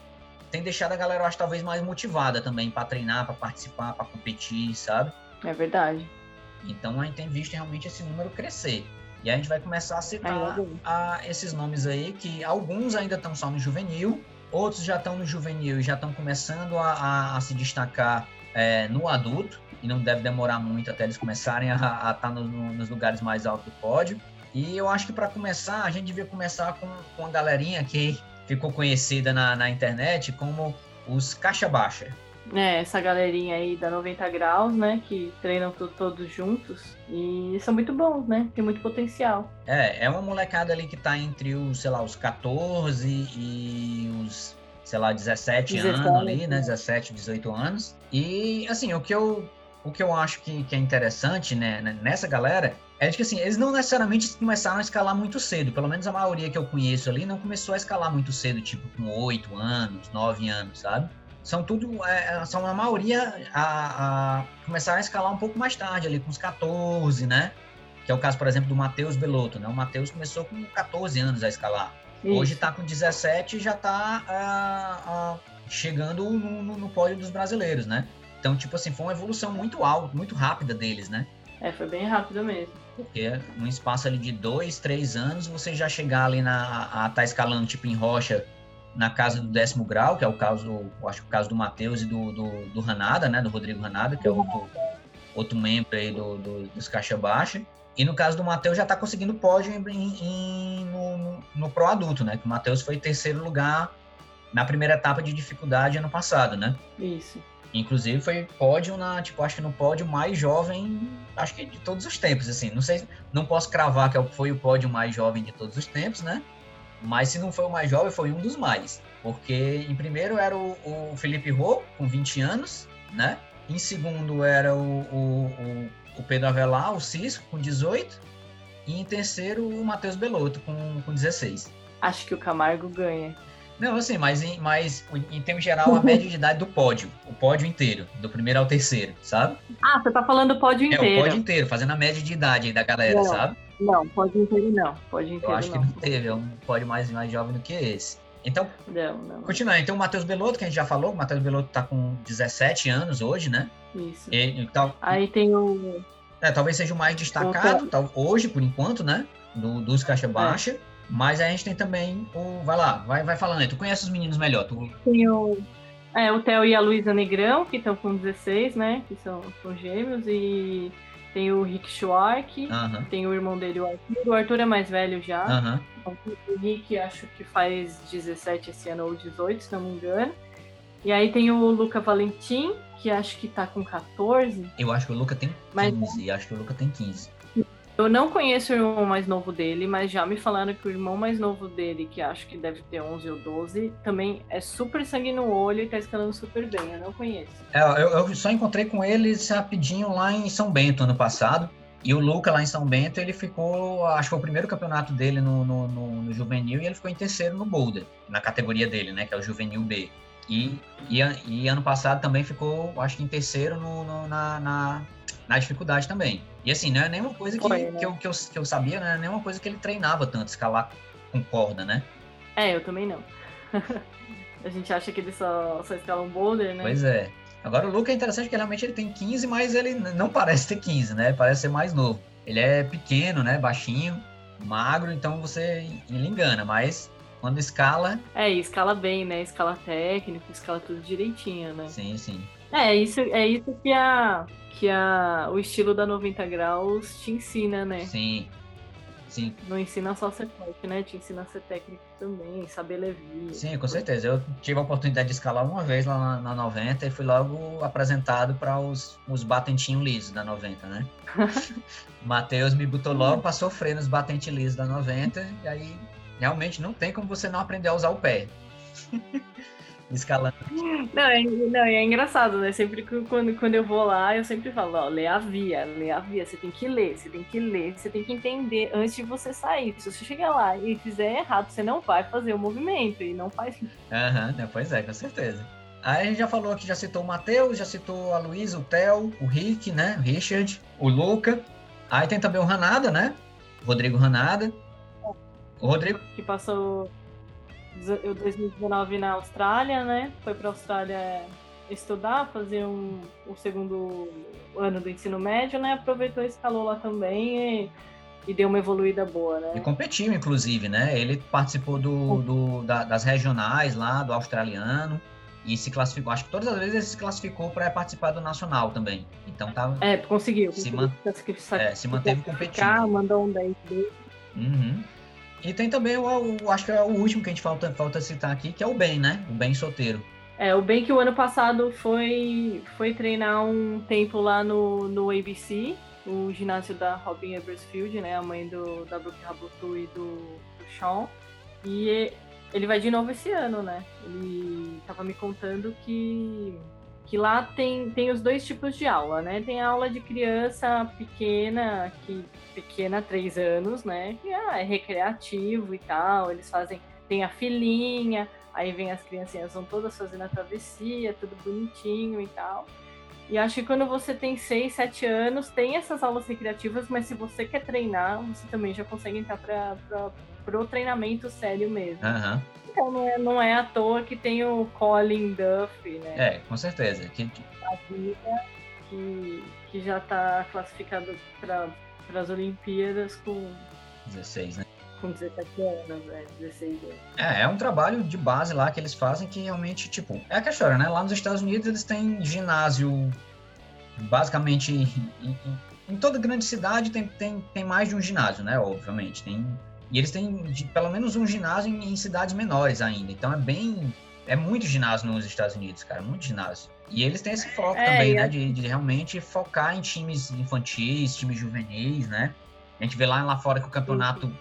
tem deixado a galera, eu acho, talvez mais motivada também para treinar, para participar, para competir, sabe? É verdade. Então a gente tem visto realmente esse número crescer. E a gente vai começar a citar a, esses nomes aí, que alguns ainda estão só no juvenil, outros já estão no juvenil e já estão começando a, a, a se destacar é, no adulto, e não deve demorar muito até eles começarem a estar tá no, no, nos lugares mais altos do pódio. E eu acho que para começar, a gente devia começar com, com a galerinha que ficou conhecida na, na internet como os caixa baixa. É, essa galerinha aí da 90 graus, né? Que treinam todos juntos. E são muito bons, né? Tem muito potencial. É, é uma molecada ali que tá entre os, sei lá, os 14 e os, sei lá, 17, 17 anos ali, né? 17, 18 anos. E, assim, o que eu, o que eu acho que, que é interessante, né, nessa galera é de que assim, eles não necessariamente começaram a escalar muito cedo. Pelo menos a maioria que eu conheço ali não começou a escalar muito cedo, tipo com 8 anos, 9 anos, sabe? São tudo, é, é, são a maioria a, a começaram a escalar um pouco mais tarde, ali com os 14, né? Que é o caso, por exemplo, do Matheus Belotto, né? O Matheus começou com 14 anos a escalar. Isso. Hoje está com 17 e já está chegando no, no, no pódio dos brasileiros, né? Então, tipo assim, foi uma evolução muito alta, muito rápida deles, né? É, foi bem rápido mesmo. Porque num espaço ali de dois, três anos, você já chegar ali na. a tá escalando tipo em rocha na casa do décimo grau, que é o caso, acho que o caso do Matheus e do, do, do Ranada, né? Do Rodrigo Ranada, que é outro, outro membro aí do, do, dos Caixa Baixa. E no caso do Matheus já está conseguindo pódio em, em, no, no Pro Adulto, né? Que o Matheus foi terceiro lugar na primeira etapa de dificuldade ano passado, né? Isso. Inclusive foi pódio na, tipo, acho que no pódio mais jovem, acho que de todos os tempos, assim. Não sei, não posso cravar que é foi o pódio mais jovem de todos os tempos, né? Mas se não foi o mais jovem, foi um dos mais. Porque em primeiro era o, o Felipe Rô, com 20 anos, né? Em segundo era o, o, o Pedro Avelar, o Cisco, com 18. E em terceiro, o Matheus Belotto, com, com 16. Acho que o Camargo ganha. Não, assim, mas em, mas em termos geral, a média de idade do pódio. O pódio inteiro, do primeiro ao terceiro, sabe? Ah, você tá falando do pódio inteiro. É, o pódio inteiro, fazendo a média de idade aí da galera, não, sabe? Não, pódio inteiro não. Pódio inteiro Eu acho não. que não teve, é um pódio mais, mais jovem do que esse. Então, não, não. continuando. Então, o Matheus Belotto, que a gente já falou, o Matheus Belotto tá com 17 anos hoje, né? Isso. E, então, aí tem o... É, talvez seja o mais destacado, tal, hoje, por enquanto, né? Do, dos caixa é. baixa. É. Mas a gente tem também o. Vai lá, vai, vai falando aí. Tu conhece os meninos melhor. Tu... Tem o. É, o Theo e a Luísa Negrão, que estão com 16, né? Que são, são gêmeos. E tem o Rick Schwark, tem o irmão dele, o Arthur. O Arthur é mais velho já. -huh. O Rick acho que faz 17 esse ano ou 18, se não me engano. E aí tem o Luca Valentim, que acho que tá com 14. Eu acho que o Luca tem 15, Mas... acho que o Luca tem 15. Eu não conheço o irmão mais novo dele, mas já me falaram que o irmão mais novo dele, que acho que deve ter 11 ou 12, também é super sangue no olho e tá escalando super bem. Eu não conheço. É, eu, eu só encontrei com eles rapidinho lá em São Bento ano passado. E o Luca lá em São Bento, ele ficou, acho que foi o primeiro campeonato dele no, no, no, no juvenil e ele ficou em terceiro no Boulder, na categoria dele, né, que é o juvenil B. E, e, e ano passado também ficou, acho que em terceiro no, no na, na, na dificuldade também. E assim, não é nenhuma coisa que, Foi, né? que, eu, que, eu, que eu sabia, não é nenhuma coisa que ele treinava tanto, escalar com corda, né? É, eu também não. a gente acha que ele só, só escala um boulder, né? Pois é. Agora o Luca é interessante porque realmente ele tem 15, mas ele não parece ter 15, né? Parece ser mais novo. Ele é pequeno, né? Baixinho, magro, então você ele engana, mas quando escala. É, escala bem, né? Escala técnico, escala tudo direitinho, né? Sim, sim. É, isso, é isso que a, que a, o estilo da 90 graus te ensina, né? Sim. Sim. Não ensina só a ser forte, né? Te ensina a ser técnico também, saber levar. Sim, com certeza. Eu tive a oportunidade de escalar uma vez lá na, na 90 e fui logo apresentado para os, os batentinhos lisos da 90, né? Matheus me botou logo para sofrer nos batentes lisos da 90 e aí realmente não tem como você não aprender a usar o pé. escalando. Não é, não, é engraçado, né? Sempre que quando, quando eu vou lá, eu sempre falo, ó, lê a via, lê a via, você tem que ler, você tem que ler, você tem que entender antes de você sair. Se você chegar lá e fizer errado, você não vai fazer o movimento e não faz. Aham, uhum, pois é, com certeza. Aí a gente já falou aqui, já citou o Matheus, já citou a Luísa, o Theo, o Rick, né? O Richard, o Luca. Aí tem também o Ranada, né? Rodrigo Ranada. O Rodrigo. Que passou o 2019 na Austrália, né? Foi para a Austrália estudar, fazer um, o segundo ano do ensino médio, né? Aproveitou e escalou lá também e, e deu uma evoluída boa, né? E competiu, inclusive, né? Ele participou do, do da, das regionais lá, do australiano e se classificou. Acho que todas as vezes ele se classificou para participar do nacional também. Então tá. É, conseguiu. Se, man... é, se manteve competindo. Mandou um 10 dele. Uhum. E tem também o, o, acho que é o último que a gente falta, falta citar aqui, que é o Ben, né? O Ben solteiro. É, o Ben que o ano passado foi, foi treinar um tempo lá no, no ABC, o ginásio da Robin Ebersfield, né? A mãe do, da Brooke Rabutu e do, do Sean. E ele vai de novo esse ano, né? Ele tava me contando que, que lá tem, tem os dois tipos de aula, né? Tem a aula de criança pequena, que pequena, três anos, né? Que ah, é recreativo e tal. Eles fazem, tem a filinha, aí vem as criancinhas, vão todas fazendo a travessia, tudo bonitinho e tal. E acho que quando você tem 6, 7 anos, tem essas aulas recreativas, mas se você quer treinar, você também já consegue entrar para o treinamento sério mesmo. Uhum. Então não é, não é à toa que tem o Colin Duff, né? É, com certeza. Que... A vida que, que já está classificado para as Olimpíadas com 16, né? Com 17 anos, é, 16 anos. É, é um trabalho de base lá que eles fazem que realmente, tipo, é a história, né? Lá nos Estados Unidos eles têm ginásio, basicamente, em, em, em, toda grande cidade tem, tem, tem mais de um ginásio, né? Obviamente. Tem, e eles têm de, pelo menos um ginásio em, em cidades menores ainda. Então é bem. É muito ginásio nos Estados Unidos, cara, muito ginásio. E eles têm esse foco é, também, né? De, de realmente focar em times infantis, times juvenis, né? A gente vê lá, lá fora que o campeonato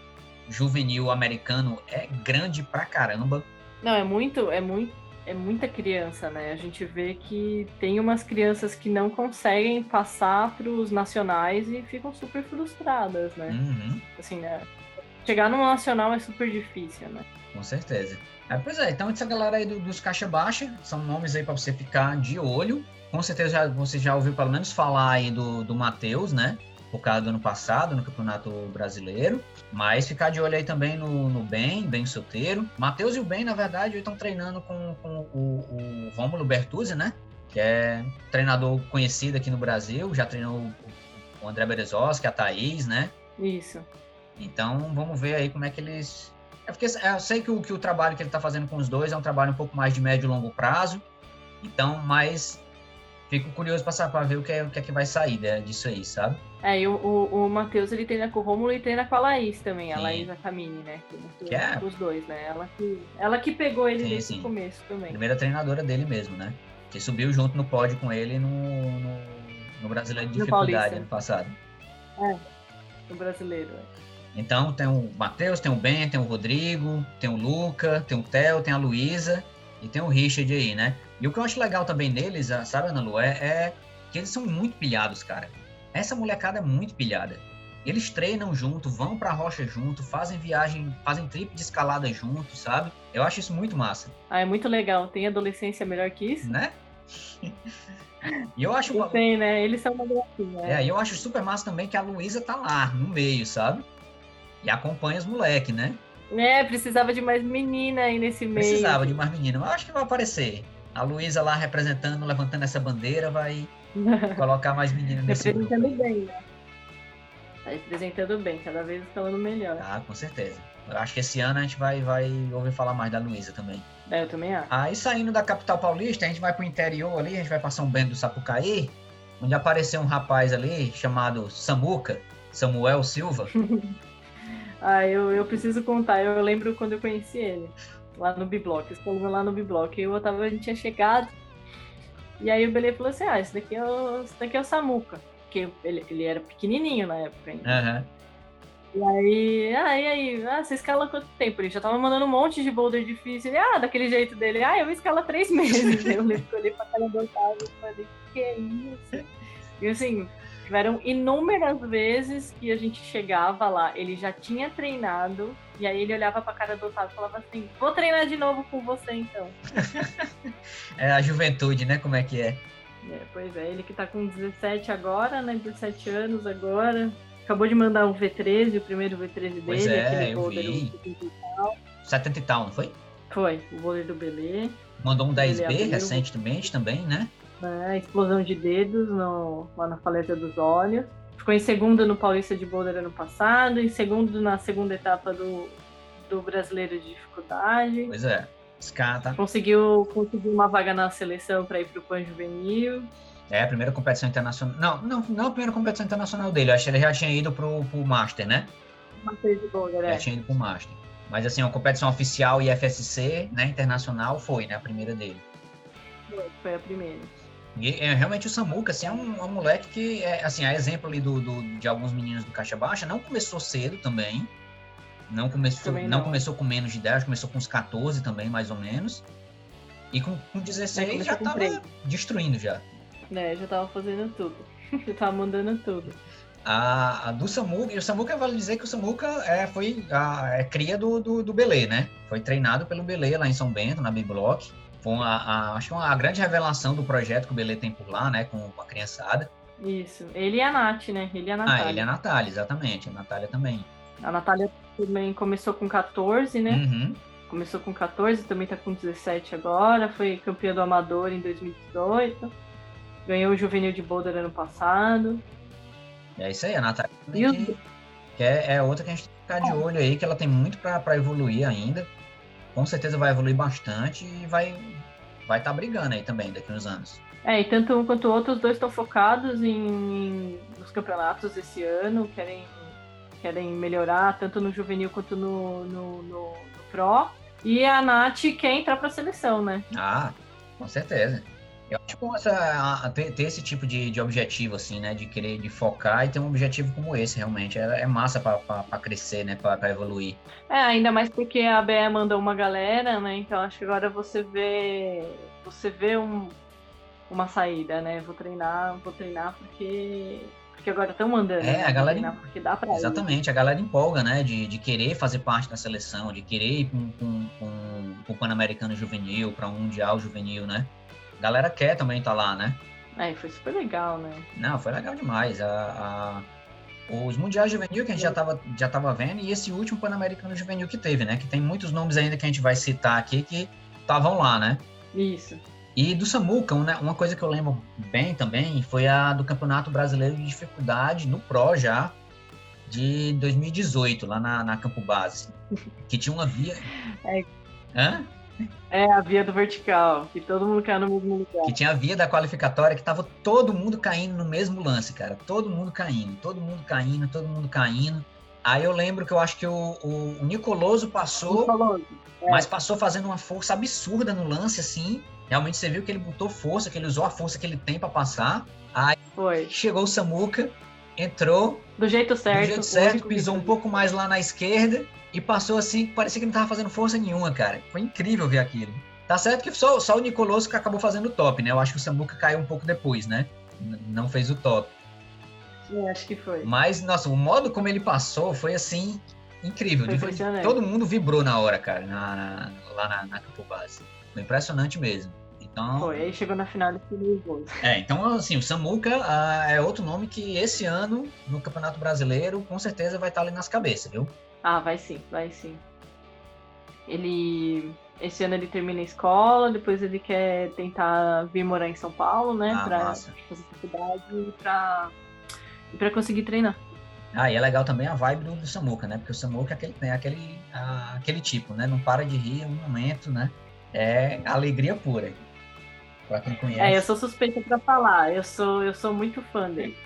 juvenil americano é grande pra caramba. Não, é muito, é muito, é muita criança, né? A gente vê que tem umas crianças que não conseguem passar para os nacionais e ficam super frustradas, né? Uhum. Assim, né? Chegar no nacional é super difícil, né? Com certeza. É, pois é, então essa galera aí do, dos caixa baixa são nomes aí para você ficar de olho. Com certeza já, você já ouviu pelo menos falar aí do, do Matheus, né? por causa do ano passado no Campeonato Brasileiro. Mas ficar de olho aí também no, no Ben, Ben solteiro. Matheus e o Ben, na verdade, estão treinando com, com o, o Rômulo Bertuzzi, né? Que é treinador conhecido aqui no Brasil, já treinou o André Berezowski, a Thaís, né? Isso. Então, vamos ver aí como é que eles... É porque eu sei que o, que o trabalho que ele está fazendo com os dois é um trabalho um pouco mais de médio e longo prazo. Então, mas fico curioso para ver o que, é, o que é que vai sair né, disso aí, sabe? É, e o, o, o Matheus ele treina com o Romulo e treina com a Laís também, a Laís Camini, né? Que, que é? Os dois, né? Ela que, ela que pegou ele sim, desde o começo também. Primeira treinadora dele mesmo, né? Que subiu junto no pódio com ele no, no, no Brasileiro de Dificuldade ano passado. É, no Brasileiro, é. Então tem o Matheus, tem o Ben, tem o Rodrigo, tem o Luca, tem o Theo, tem a Luísa e tem o Richard aí, né? E o que eu acho legal também deles, sabe, Ana Lu, é, é que eles são muito pilhados, cara. Essa molecada é muito pilhada. Eles treinam junto, vão pra rocha junto, fazem viagem, fazem trip de escalada junto, sabe? Eu acho isso muito massa. Ah, é muito legal. Tem adolescência melhor que isso? Né? e eu acho. Tem, né? Eles são uma gracinha. É, e eu acho super massa também que a Luísa tá lá, no meio, sabe? E acompanha os moleques, né? É, precisava de mais menina aí nesse meio. Precisava de mais menina, mas acho que vai aparecer. A Luísa lá representando, levantando essa bandeira, vai colocar mais meninas nesse Representando grupo. bem, né? Tá representando bem, cada vez falando melhor. Ah, com certeza. Eu acho que esse ano a gente vai, vai ouvir falar mais da Luísa também. É, eu também acho. Aí saindo da capital paulista, a gente vai pro interior ali, a gente vai passar um Bento do Sapucaí, onde apareceu um rapaz ali chamado Samuca, Samuel Silva. ah, eu, eu preciso contar, eu lembro quando eu conheci ele lá no Biblock, escolheu lá no Biblock. E o Otávio, a gente tinha chegado. E aí o Belê falou assim: ah, esse daqui é o, esse daqui é o Samuca. Porque ele, ele era pequenininho na época ainda. Uhum. E aí, ah, e aí, ah, você escala quanto tempo? Ele já tava mandando um monte de boulder difícil. Ele, ah, daquele jeito dele, ah, eu escala três meses. eu olhei pra cara do Otávio e falei, que é isso? E assim, tiveram inúmeras vezes que a gente chegava lá, ele já tinha treinado, e aí ele olhava pra cara do Otávio e falava assim, vou treinar de novo com você então. é a juventude, né? Como é que é? É, pois é, ele que tá com 17 agora, né? 17 anos agora. Acabou de mandar o V13, o primeiro V13 dele, pois é, aquele eu vi. 70 e tal. 70 e tal, não foi? Foi, o boulder do Belê. Mandou um 10B abriu. recentemente também, né? Né, explosão de dedos no, lá na paleta dos olhos. Ficou em segundo no Paulista de Boulder ano passado, em segundo na segunda etapa do, do Brasileiro de Dificuldade. Pois é. Tá... Conseguiu, conseguiu uma vaga na seleção para ir para o Pan Juvenil. É a primeira competição internacional. Não, não, não a primeira competição internacional dele. Eu acho que ele já tinha ido pro, pro Master, né? Master de Boulder, é. Já tinha ido pro Master. Mas assim, uma competição oficial IFSC, né, internacional, foi, né, a primeira dele. Foi, foi a primeira. E é, realmente o Samuca, assim, é um, um moleque que, é, assim, a exemplo ali do, do, de alguns meninos do Caixa Baixa, não começou cedo também. Não começou, Também não. não. começou com menos de 10, começou com uns 14 também, mais ou menos. E com, com 16 começou já com tava três. destruindo já. É, já tava fazendo tudo. já tava mandando tudo. A, a do Samuca, e o Samuca vale dizer que o Samuca é, foi a é cria do, do, do Belê, né? Foi treinado pelo Belê lá em São Bento, na B-Block. Foi uma, a, acho que uma grande revelação do projeto que o Belê tem por lá, né? Com, a criançada. Isso. Ele e a Nath, né? Ele e a Natália. Ah, ele é a Natália, exatamente. A Natália também. A Natália também começou com 14, né? Uhum. Começou com 14, também tá com 17 agora. Foi campeã do Amador em 2018. Ganhou o Juvenil de Boulder ano passado. É isso aí, a Natália E que, que é, é outra que a gente tem que ficar de olho aí, que ela tem muito para evoluir ainda. Com certeza vai evoluir bastante e vai vai estar brigando aí também daqui uns anos. É, e tanto um quanto o outro, os dois estão focados em, em- nos campeonatos esse ano, querem, querem melhorar tanto no juvenil quanto no, no, no- no Pro. E a Nath quer entrar pra seleção, né? Ah, com certeza. Eu acho bom essa, a- ter, ter esse tipo de, de objetivo, assim, né? De querer de focar e ter um objetivo como esse, realmente. É, é massa para crescer, né? Para evoluir. É, ainda mais porque a BE mandou uma galera, né? Então acho que agora você vê. Você vê um, uma saída, né? Vou treinar, vou treinar porque. Porque agora estão mandando. É, né? a galera- treinar Porque dá pra ir. Exatamente, a galera empolga, né? De, de querer fazer parte da seleção, de querer ir com, com, com, com o Pan-Americano Juvenil, para um Mundial Juvenil, né? A galera quer também estar lá, né? É, foi super legal, né? Não, foi legal demais. A, a- os Mundiais Juvenil que a gente já estava já tava vendo e esse último Pan-Americano Juvenil que teve, né? Que tem muitos nomes ainda que a gente vai citar aqui que estavam lá, né? Isso. E do Samuca, né, uma coisa que eu lembro bem também foi a do Campeonato Brasileiro de Dificuldade no Pro já, de 2018, lá na, na Campo Base. Que tinha uma via. É. Hã? É a via do vertical, que todo mundo cai no mesmo lugar. Que tinha a via da qualificatória que tava todo mundo caindo no mesmo lance, cara. Todo mundo caindo, todo mundo caindo, todo mundo caindo. Aí eu lembro que eu acho que o, o, o Nicoloso passou, Falou. É. mas passou fazendo uma força absurda no lance, assim. Realmente você viu que ele botou força, que ele usou a força que ele tem para passar. Foi. Chegou o Samuca, entrou, Do jeito certo. do jeito certo, pisou um pouco mais lá na esquerda e passou assim, parecia que não tava fazendo força nenhuma, cara. Foi incrível ver aquilo. Tá certo que só, só o Nicoloso que acabou fazendo o top, né? Eu acho que o Samuca caiu um pouco depois, né? N- não fez o top. É, acho que foi. Mas, nossa, o modo como ele passou foi assim, incrível. Foi. Todo mundo vibrou na hora, cara, na- na- lá na, na Campo Base. Foi impressionante mesmo. Então, Foi. Aí chegou na final e ficou é, então assim, o Samuca ah, é outro nome que esse ano, no Campeonato Brasileiro, com certeza vai estar ali nas cabeças, viu? Ah, vai sim, vai sim. Ele. Esse ano ele termina a escola, depois ele quer tentar vir morar em São Paulo, né? Ah, pra massa. fazer faculdade e pra, e pra conseguir treinar. Ah, e é legal também a vibe do, do Samuca, né? Porque o Samuca é aquele, é aquele, ah, aquele tipo, né? Não para de rir um momento, né? É alegria pura. Pra quem conhece. É, eu sou suspeita pra falar. Eu sou, eu sou muito fã dele.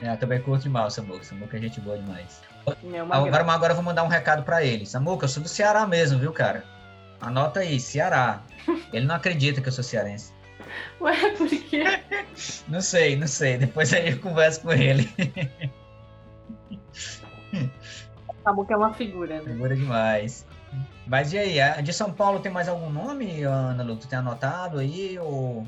É, eu também curto demais o Samuca. Samuca é gente boa demais. Uma Agora, agora eu vou mandar um recado pra ele. Samuca, eu sou do Ceará mesmo, viu, cara? Anota aí, Ceará. Ele não acredita que eu sou cearense. Ué, por quê? Não sei, não sei. Depois aí eu converso com ele. Que é uma figura, né? Figura demais. Mas e aí, a de São Paulo tem mais algum nome, Ana Lu? Tu tem anotado aí, ou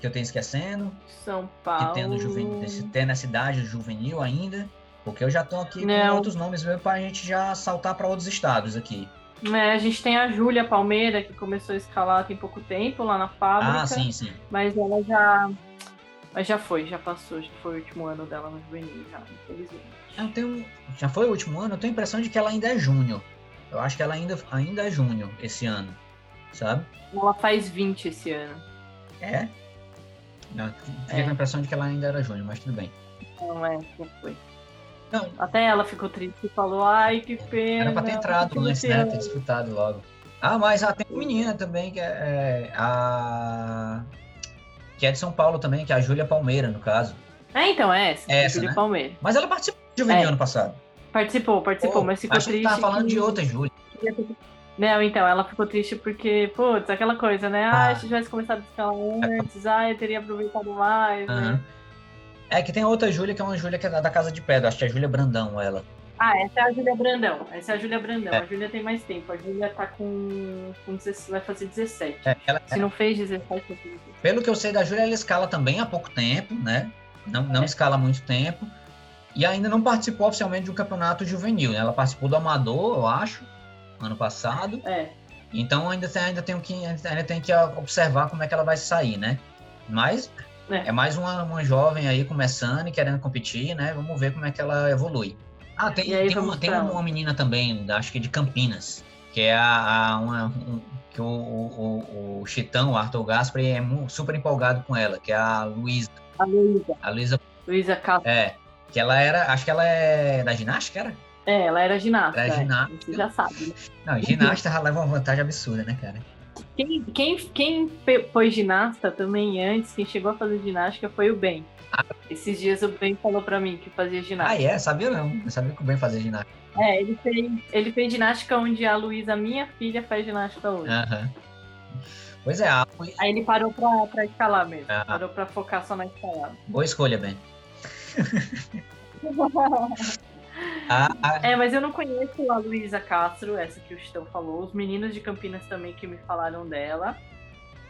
que eu tenho esquecendo? São Paulo. Que tendo juvenil, tem na cidade juvenil ainda? Porque eu já tô aqui Não. com outros nomes mesmo pra gente já saltar para outros estados aqui. É, a gente tem a Júlia Palmeira, que começou a escalar tem pouco tempo lá na fábrica. Ah, sim, sim. Mas ela já. Mas já foi, já passou, já foi o último ano dela no juvenil, já, infelizmente. Eu tenho, já foi o último ano, eu tenho a impressão de que ela ainda é júnior. Eu acho que ela ainda, ainda é júnior esse ano, sabe? Ela faz 20 esse ano. É? Eu fiquei É. com a impressão de que ela ainda era júnior, mas tudo bem. Não é, foi. Não, Até ela ficou triste e falou, ai, que pena. era pra ter entrado antes, né? Ter disputado logo. Ah, mas ah, tem uma menina também, que é, é a... Que é de São Paulo também, que é a Júlia Palmeira, no caso. É, então, é essa, Essa, Júlia né? Palmeira. Mas ela participou do juvenil É. ano passado. Participou, participou, mas ficou triste. tava falando que- de outra Júlia. Não, então, ela ficou triste porque, putz, aquela coisa, né? Ah, Ah. se tivesse começado a escalar antes, ah, eu teria aproveitado mais, né? Aham. É que tem outra Júlia, que é uma Júlia que é da Casa de Pedra. Acho que é a Júlia Brandão, ela. Ah, essa é a Júlia Brandão. Essa é a Júlia Brandão. É. A Júlia tem mais tempo. A Júlia tá com, com 16, vai fazer 17. É, ela- Se não fez 17, vai fazer 17. Pelo que eu sei da Júlia, ela escala também há pouco tempo, né? Não, não É. escala há muito tempo. E ainda não participou oficialmente de um campeonato juvenil, né? Ela participou do Amador, eu acho, ano passado. É. Então ainda tem, ainda tem que ainda tem que observar como é que ela vai sair, né? Mas É. é, mais uma, uma jovem aí começando e querendo competir, né? Vamos ver como é que ela evolui. Ah, tem, aí, tem, uma, tem uma, menina também, acho que de Campinas, que é a, a- uma, um- que o, o, o, o Chitão, o Arthur Gaspar, é super empolgado com ela, que é a Luísa. A Luísa. A Luísa, Luísa Castro. é, que ela era, acho que ela é da ginástica, era? É, ela era ginasta. Era é. ginasta. Você já sabe. né? Não, ginasta ela leva uma vantagem absurda, né, cara? Quem, quem, quem foi ginasta também antes, quem chegou a fazer ginástica foi o Ben. Esses dias o Ben falou pra mim que fazia Ah, ginástica. é? Sabia não. Eu sabia que o bem fazer ginástica. É, ele fez, ele fez ginástica onde a Luísa, minha filha, faz ginástica hoje. Aham. Pois é, a- Aí ele parou pra, pra escalar mesmo. Ah. Parou pra focar só na escalada. boa escolha, Ben. A, a- É, mas eu não conheço a Luísa Castro, essa que o Chitão falou. Os meninos de Campinas também que me falaram dela.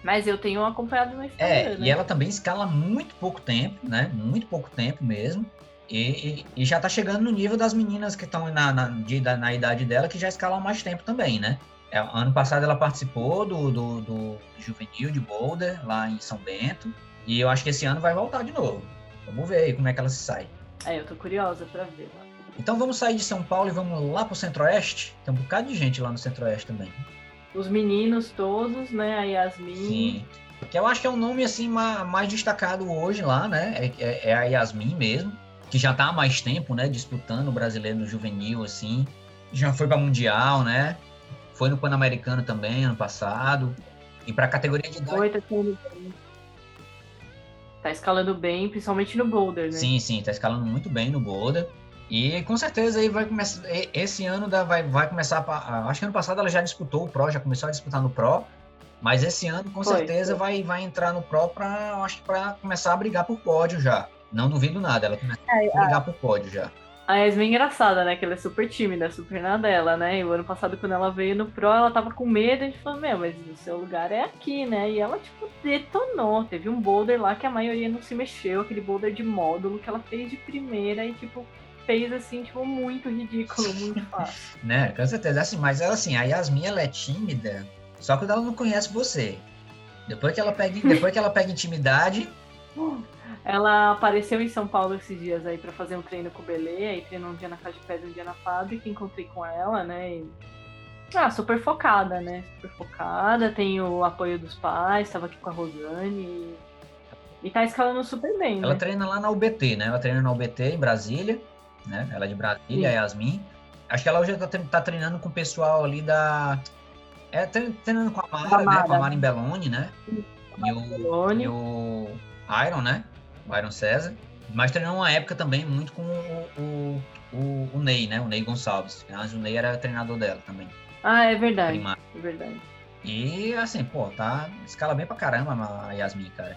Mas eu tenho acompanhado no Instagram, é, né? e ela também escala muito pouco tempo, né? Muito pouco tempo mesmo. E, e- e já tá chegando no nível das meninas que estão na, na, de- na idade dela, que já escalam mais tempo também, né? É, ano passado ela participou do, do, do Juvenil de Boulder, lá em São Bento. E eu acho que esse ano vai voltar de novo. Vamos ver aí como é que ela se sai. É, eu tô curiosa pra ver. lá. Então vamos sair de São Paulo e vamos lá pro Centro-Oeste? Tem um bocado de gente lá no Centro-Oeste também. Os meninos todos, né? A Yasmin. Sim. Que eu acho que é um nome assim ma- mais destacado hoje lá, né? É, é- é a Yasmin mesmo, que já tá há mais tempo, né? Disputando o brasileiro no juvenil, assim. Já foi para Mundial, né? Foi no Pan-Americano também ano passado. E para categoria de idade. Oi, tá bem. Tá escalando bem, principalmente no boulder, né? Sim, sim, tá escalando muito bem no Boulder. E com certeza aí vai começar. Esse ano vai, vai começar. a pa- a- Acho que ano passado ela já disputou o Pro, já começou a disputar no Pro. Mas esse ano com Foi, certeza foi. vai, vai entrar no Pro para acho que para começar a brigar por pódio já. Não duvido nada, ela começa É, a brigar por pódio já. A Yasmin é engraçada, né? Que ela é super tímida, super na dela, né? E o ano passado, quando ela veio no Pro, ela tava com medo. A gente falou, meu, mas o seu lugar é aqui, né? E ela, tipo, detonou. Teve um boulder lá que a maioria não se mexeu, aquele boulder de módulo que ela fez de primeira e, tipo, fez assim, tipo, muito ridículo, muito fácil. Né, com certeza. Assim, mas ela assim, a Yasmin ela é tímida, só quando ela não conhece você. Depois que ela pega, depois que ela pega intimidade, Ela apareceu em São Paulo esses dias aí pra fazer um treino com o Belê, aí treinou um dia na Casa de Pedra, um dia na fábrica, encontrei com ela, né? E... Ah, super focada, né? Super focada, tem o apoio dos pais, tava aqui com a Rosane e, e tá escalando super bem, ela né? treina lá na UBT, né? Ela treina na UBT em Brasília, né? Ela é de Brasília, Sim. a Yasmin. Acho que ela hoje tá, tá treinando com o pessoal ali da. É, tre- treinando com a Mara, Da né? Com a Mara. Mara em Belone, né? E o, Belone. e o Iron, né? O Iron César. Mas treinou uma época também muito com o, o, o, Ney, né? O Ney Gonçalves. Mas o Ney era treinador dela também. Ah, é verdade, primário. é verdade. E assim, pô, tá. Escala bem pra caramba a Yasmin, cara.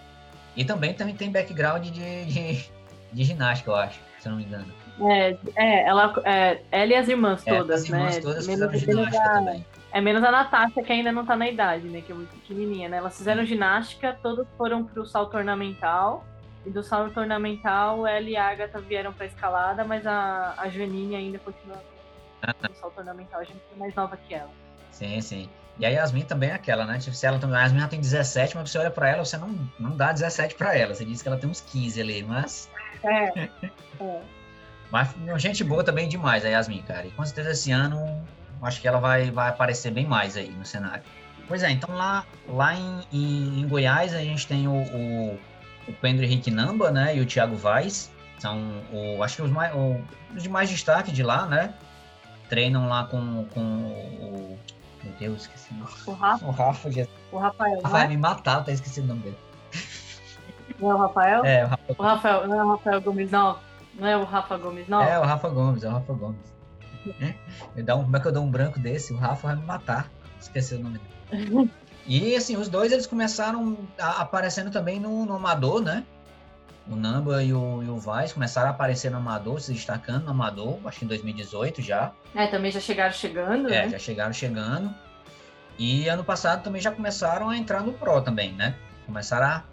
E também, também tem background de, de, de ginástica, eu acho, se eu não me engano. É, é, ela, é, ela e as irmãs É, todas, as irmãs né? todas Menos- fizeram ginástica a- também. É menos a Natasha, que ainda não tá na idade, né? Que é muito pequenininha, né? Elas fizeram ginástica, todas foram pro salto ornamental. E do salto ornamental, ela e a Agatha vieram pra escalada, mas a, a Joaninha ainda continua no salto ornamental. A gente é mais nova que ela. Sim, sim. E a Yasmin também é aquela, né? Tipo, se ela também, a Yasmin já tem 17, mas você olha pra ela, você não, não dá 17 pra ela. Você diz que ela tem uns 15 ali, mas. É. é. Mas gente boa também demais, a Yasmin, cara. E com certeza esse ano, acho que ela vai, vai aparecer bem mais aí no cenário. Pois é, então lá, lá em, em, em Goiás a gente tem o, o, o Pedro Henrique Namba, né? E o Thiago Vaz. São, o, acho que os, mais, o, os de mais destaque de lá, né? Treinam lá com, com o. Meu Deus, esqueci o nome. O Rafa, O Rafa, já o Rafael, Rafa não vai é? me matar, até esqueci o nome dele. Não é o Rafael? É, o Rafa, O Rafael, não é o Rafael Gomes, não. Não é o Rafa Gomes, não? é, o Rafa Gomes, é o Rafa Gomes. Eu dá um, como é que eu dou um branco desse? O Rafa vai me matar. Esqueci o nome dele. E assim, os dois eles começaram a- aparecendo também no, no Amador, né? O Namba e o, e o Vaz começaram a aparecer no Amador, se destacando no Amador, acho que em 2018 já. É, também já chegaram chegando, É, né? já chegaram chegando. E ano passado também já começaram a entrar no Pro também, né? Começaram a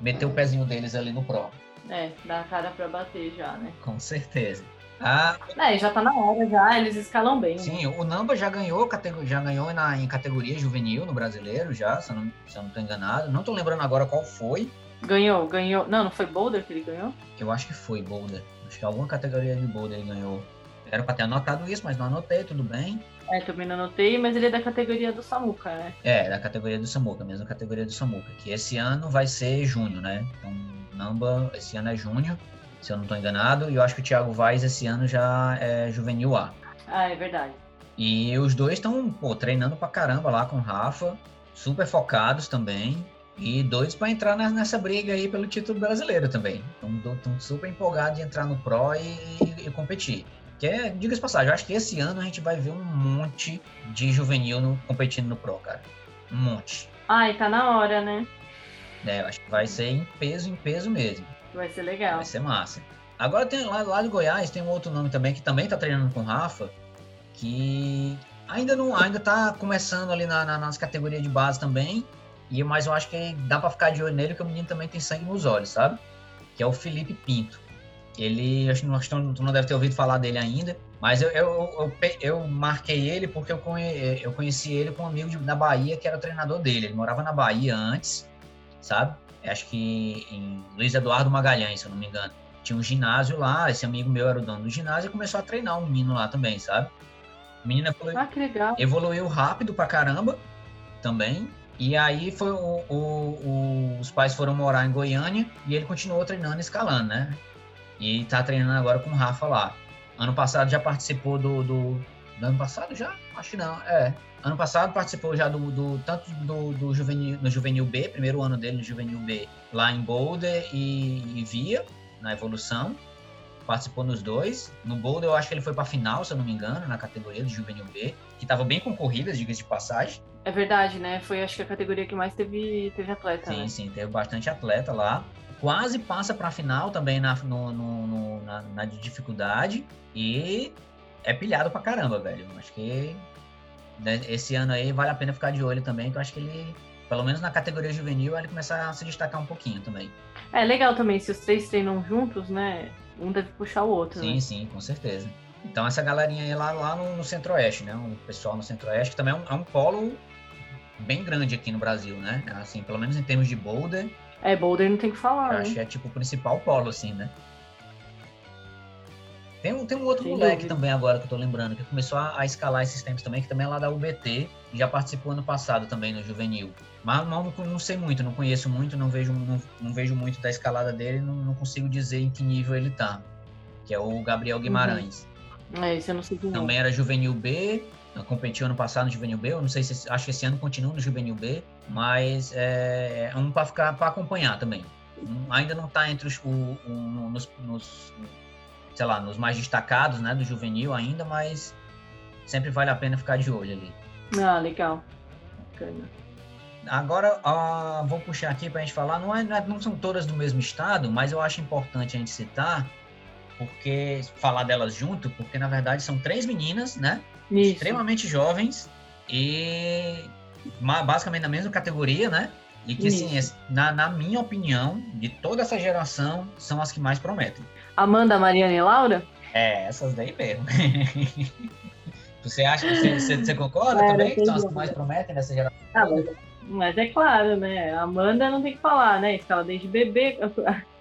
meter o pezinho deles ali no Pro, É, dá a cara pra bater já, né? com certeza. Ah, É, já tá na hora já, eles escalam bem. né? Sim, o Namba já ganhou, já ganhou na, em categoria juvenil no brasileiro, já, se eu não, se eu não tô enganado. Não tô lembrando agora qual foi. Ganhou, ganhou. Não, não foi Boulder que ele ganhou? Eu acho que foi Boulder. Acho que alguma categoria de Boulder ele ganhou. Era pra ter anotado isso, mas não anotei, tudo bem. É, também não anotei, mas ele é da categoria do Samuca, né? É, da categoria do Samuca, mesma categoria do Samuca. Que esse ano vai ser junho, né? Então, Namba esse ano é junho, se eu não tô enganado. E eu acho que o Thiago Vaz esse ano já é juvenil A. Ah, é verdade. E os dois estão, treinando pra caramba lá com o Rafa, super focados também. E doidos pra entrar nessa briga aí pelo título brasileiro também. Estão super empolgados de entrar no Pro e, e- competir. Que é, diga-se passagem, eu acho que esse ano a gente vai ver um monte de juvenil no- competindo no Pro, cara. Um monte. Ah, e tá na hora, né? É, eu acho que vai ser em peso, em peso mesmo. Vai ser legal. Vai ser massa. Agora tem lá, lá de Goiás tem um outro nome também que também tá treinando com o Rafa, que ainda não ainda tá começando ali na- na- nas categorias de base também. E mas eu acho que dá pra ficar de olho nele, porque o menino também tem sangue nos olhos, sabe? Que é o Felipe Pinto. Ele, acho que não, que tu não deve ter ouvido falar dele ainda, mas eu, eu, eu, eu marquei ele porque eu, eu conheci ele com um amigo de- da Bahia que era treinador dele. Ele morava na Bahia antes, sabe? Acho que em Luiz Eduardo Magalhães, se eu não me engano. Tinha um ginásio lá, esse amigo meu era o dono do ginásio e começou a treinar um menino lá também, sabe? O menino evoluiu, Ah, evoluiu rápido pra caramba também. E aí foi o, o- o- os pais foram morar em Goiânia e ele continuou treinando e escalando, né? E tá treinando agora com o Rafa lá. Ano passado já participou do. do, do ano passado já? Acho que não. É. Ano passado participou já do, do tanto do, do juvenil, no Juvenil B, primeiro ano dele no Juvenil B, lá em Boulder e, e Via, na evolução. Participou nos dois. No Boulder eu acho que ele foi pra final, se eu não me engano, na categoria do Juvenil B, que tava bem concorrida, diga-se de passagem. É verdade, né? Foi acho que a categoria que mais teve, teve atleta, Sim, né? sim, teve bastante atleta lá. Quase passa para a final também na, no, no- no- na, na de dificuldade. E é pilhado pra caramba, velho. Acho que né, esse ano aí vale a pena ficar de olho também, que eu acho que ele, pelo menos na categoria juvenil, ele começa a se destacar um pouquinho também. É legal também, se os três treinam juntos, né? Um deve puxar o outro, Sim, né? sim, com certeza. Então essa galerinha aí lá, lá no, no Centro-Oeste, né? O pessoal no Centro-Oeste, que também é um, é um polo bem grande aqui no Brasil, né? Assim, pelo menos em termos de boulder, É, Boulder não tem o que falar, Eu né? acho que é tipo o principal polo, assim, né? Tem um, tem um outro Sem moleque dúvida. também agora que eu tô lembrando, que começou a, a escalar esses tempos também, que também é lá da UBT, já participou ano passado também no juvenil. Mas não, não sei muito, não conheço muito, não vejo, não, não vejo muito da escalada dele, não, não consigo dizer em que nível ele tá. Que é o Gabriel Guimarães. É, isso eu não sei é. Também era juvenil B, competiu ano passado no juvenil B, eu não sei se acho que esse ano continua no juvenil B, mas é, é um para ficar para acompanhar também. Um- ainda não está entre os o, no- nos, nos, sei lá, nos mais destacados, né, do juvenil ainda, mas sempre vale a pena ficar de olho ali. Ah, legal. Bacana. Agora, ah, vou puxar aqui para a gente falar, não, é, não é- não são todas do mesmo estado, mas eu acho importante a gente citar porque falar delas junto, porque na verdade são três meninas, né? Isso. Extremamente jovens e basicamente na mesma categoria, né? E que, assim, Isso. na, na minha opinião, de toda essa geração, são as que mais prometem. Amanda, Mariana e Laura? É, essas daí mesmo. você acha que você, você, você concorda É, também? Que são as que mais prometem nessa geração? Ah, mas, mas é claro, né? A Amanda não tem que falar, né? Escala desde bebê.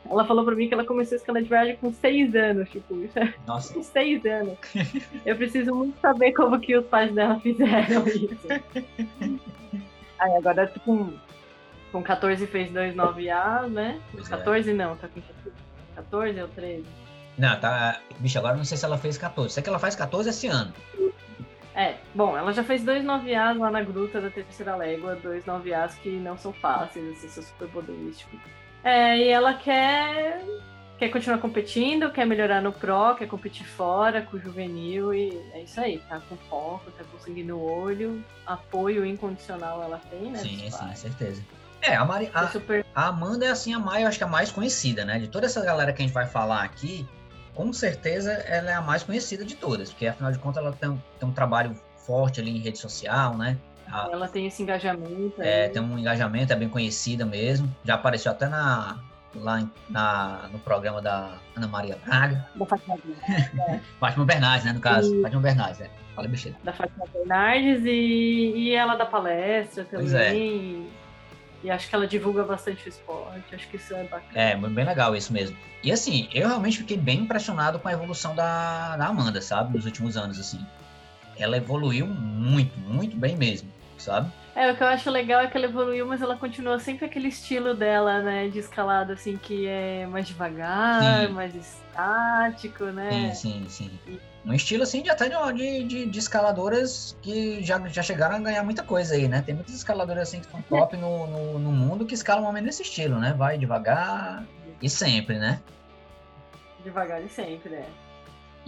Ela falou pra mim que ela começou a escala de viagem com seis anos, tipo, é Nossa, com seis anos. Eu preciso muito saber como que os pais dela fizeram isso. Aí agora tu com, com 14 fez 2,9A, né? pois é. 14 não, tá com 14 ou 13? Não, tá. Bicho, agora não sei se ela fez 14. Sei que ela faz 14 esse ano. É, bom, ela já fez dois 9As lá na Gruta da Terceira Légua, dois 9As que não são fáceis, assim, são super poderísticos. É, e ela quer, quer continuar competindo, quer melhorar no Pro, quer competir fora com o juvenil e é isso aí, tá com foco, tá conseguindo o olho, apoio incondicional ela tem, né? sim, sim, pais. certeza. É, a, Mari, É a, super a Amanda é assim a mais, eu acho que a mais conhecida, né? De toda essa galera que a gente vai falar aqui, com certeza ela é a mais conhecida de todas, porque afinal de contas ela tem, tem um trabalho forte ali em rede social, né? A- ela tem esse engajamento é, aí. tem um engajamento, é bem conhecida mesmo. Já apareceu até na, lá na, no programa da Ana Maria Braga. da Fátima, Fátima Bernardes, né? No caso, E- Fátima Bernardes, é. Fala besteira. da Fátima Bernardes e, e ela dá palestra Pois é. E acho que ela divulga bastante o esporte, acho que isso é bacana. É, bem legal isso mesmo. E assim, eu realmente fiquei bem impressionado com a evolução da, da Amanda, sabe? Nos últimos anos, assim. Ela evoluiu muito, muito bem mesmo, sabe? É, o que eu acho legal é que ela evoluiu, mas ela continua sempre aquele estilo dela, né? De escalada, assim, que é mais devagar, Sim. mais estático, né? Sim, sim, sim. Um estilo assim de até de, de, de, escaladoras que já, já chegaram a ganhar muita coisa aí, né? Tem muitas escaladoras assim que estão top no, no, no mundo que escalam mais ou menos nesse estilo, né? Vai devagar e sempre, né? Devagar e sempre, né?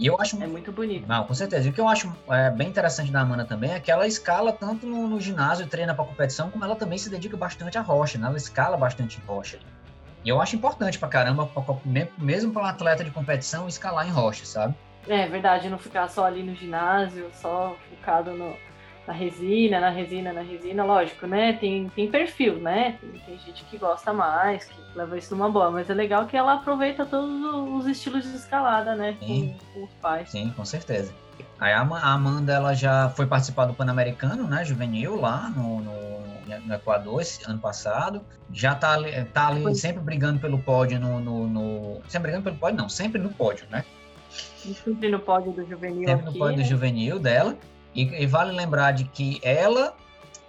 E eu acho É muito bonito. Não, com certeza. E o que eu acho é, bem interessante da Amanda também é que ela escala tanto no, no ginásio e treina para competição, como ela também se dedica bastante à rocha, né? Ela escala bastante em rocha. E eu acho importante pra caramba, pra, mesmo para um atleta de competição, escalar em rocha, sabe? É verdade, não ficar só ali no ginásio, só focado no, na resina, na resina, na resina, lógico, né? Tem, tem perfil, né? Tem, tem gente que gosta mais, que leva isso numa boa, mas é legal que ela aproveita todos os estilos de escalada, né? Sim. Com, com os pais. Sim, com certeza. Aí a Ama- a Amanda, ela já foi participar do Pan-Americano, né? Juvenil, lá no, no, no Equador, esse ano passado. Já tá ali, tá ali Foi. sempre brigando pelo pódio no, no, no- Sempre brigando pelo pódio, não, sempre no pódio, né? Sempre no pódio do juvenil Sempre no aqui, pódio né? do juvenil dela. E, e vale lembrar de que ela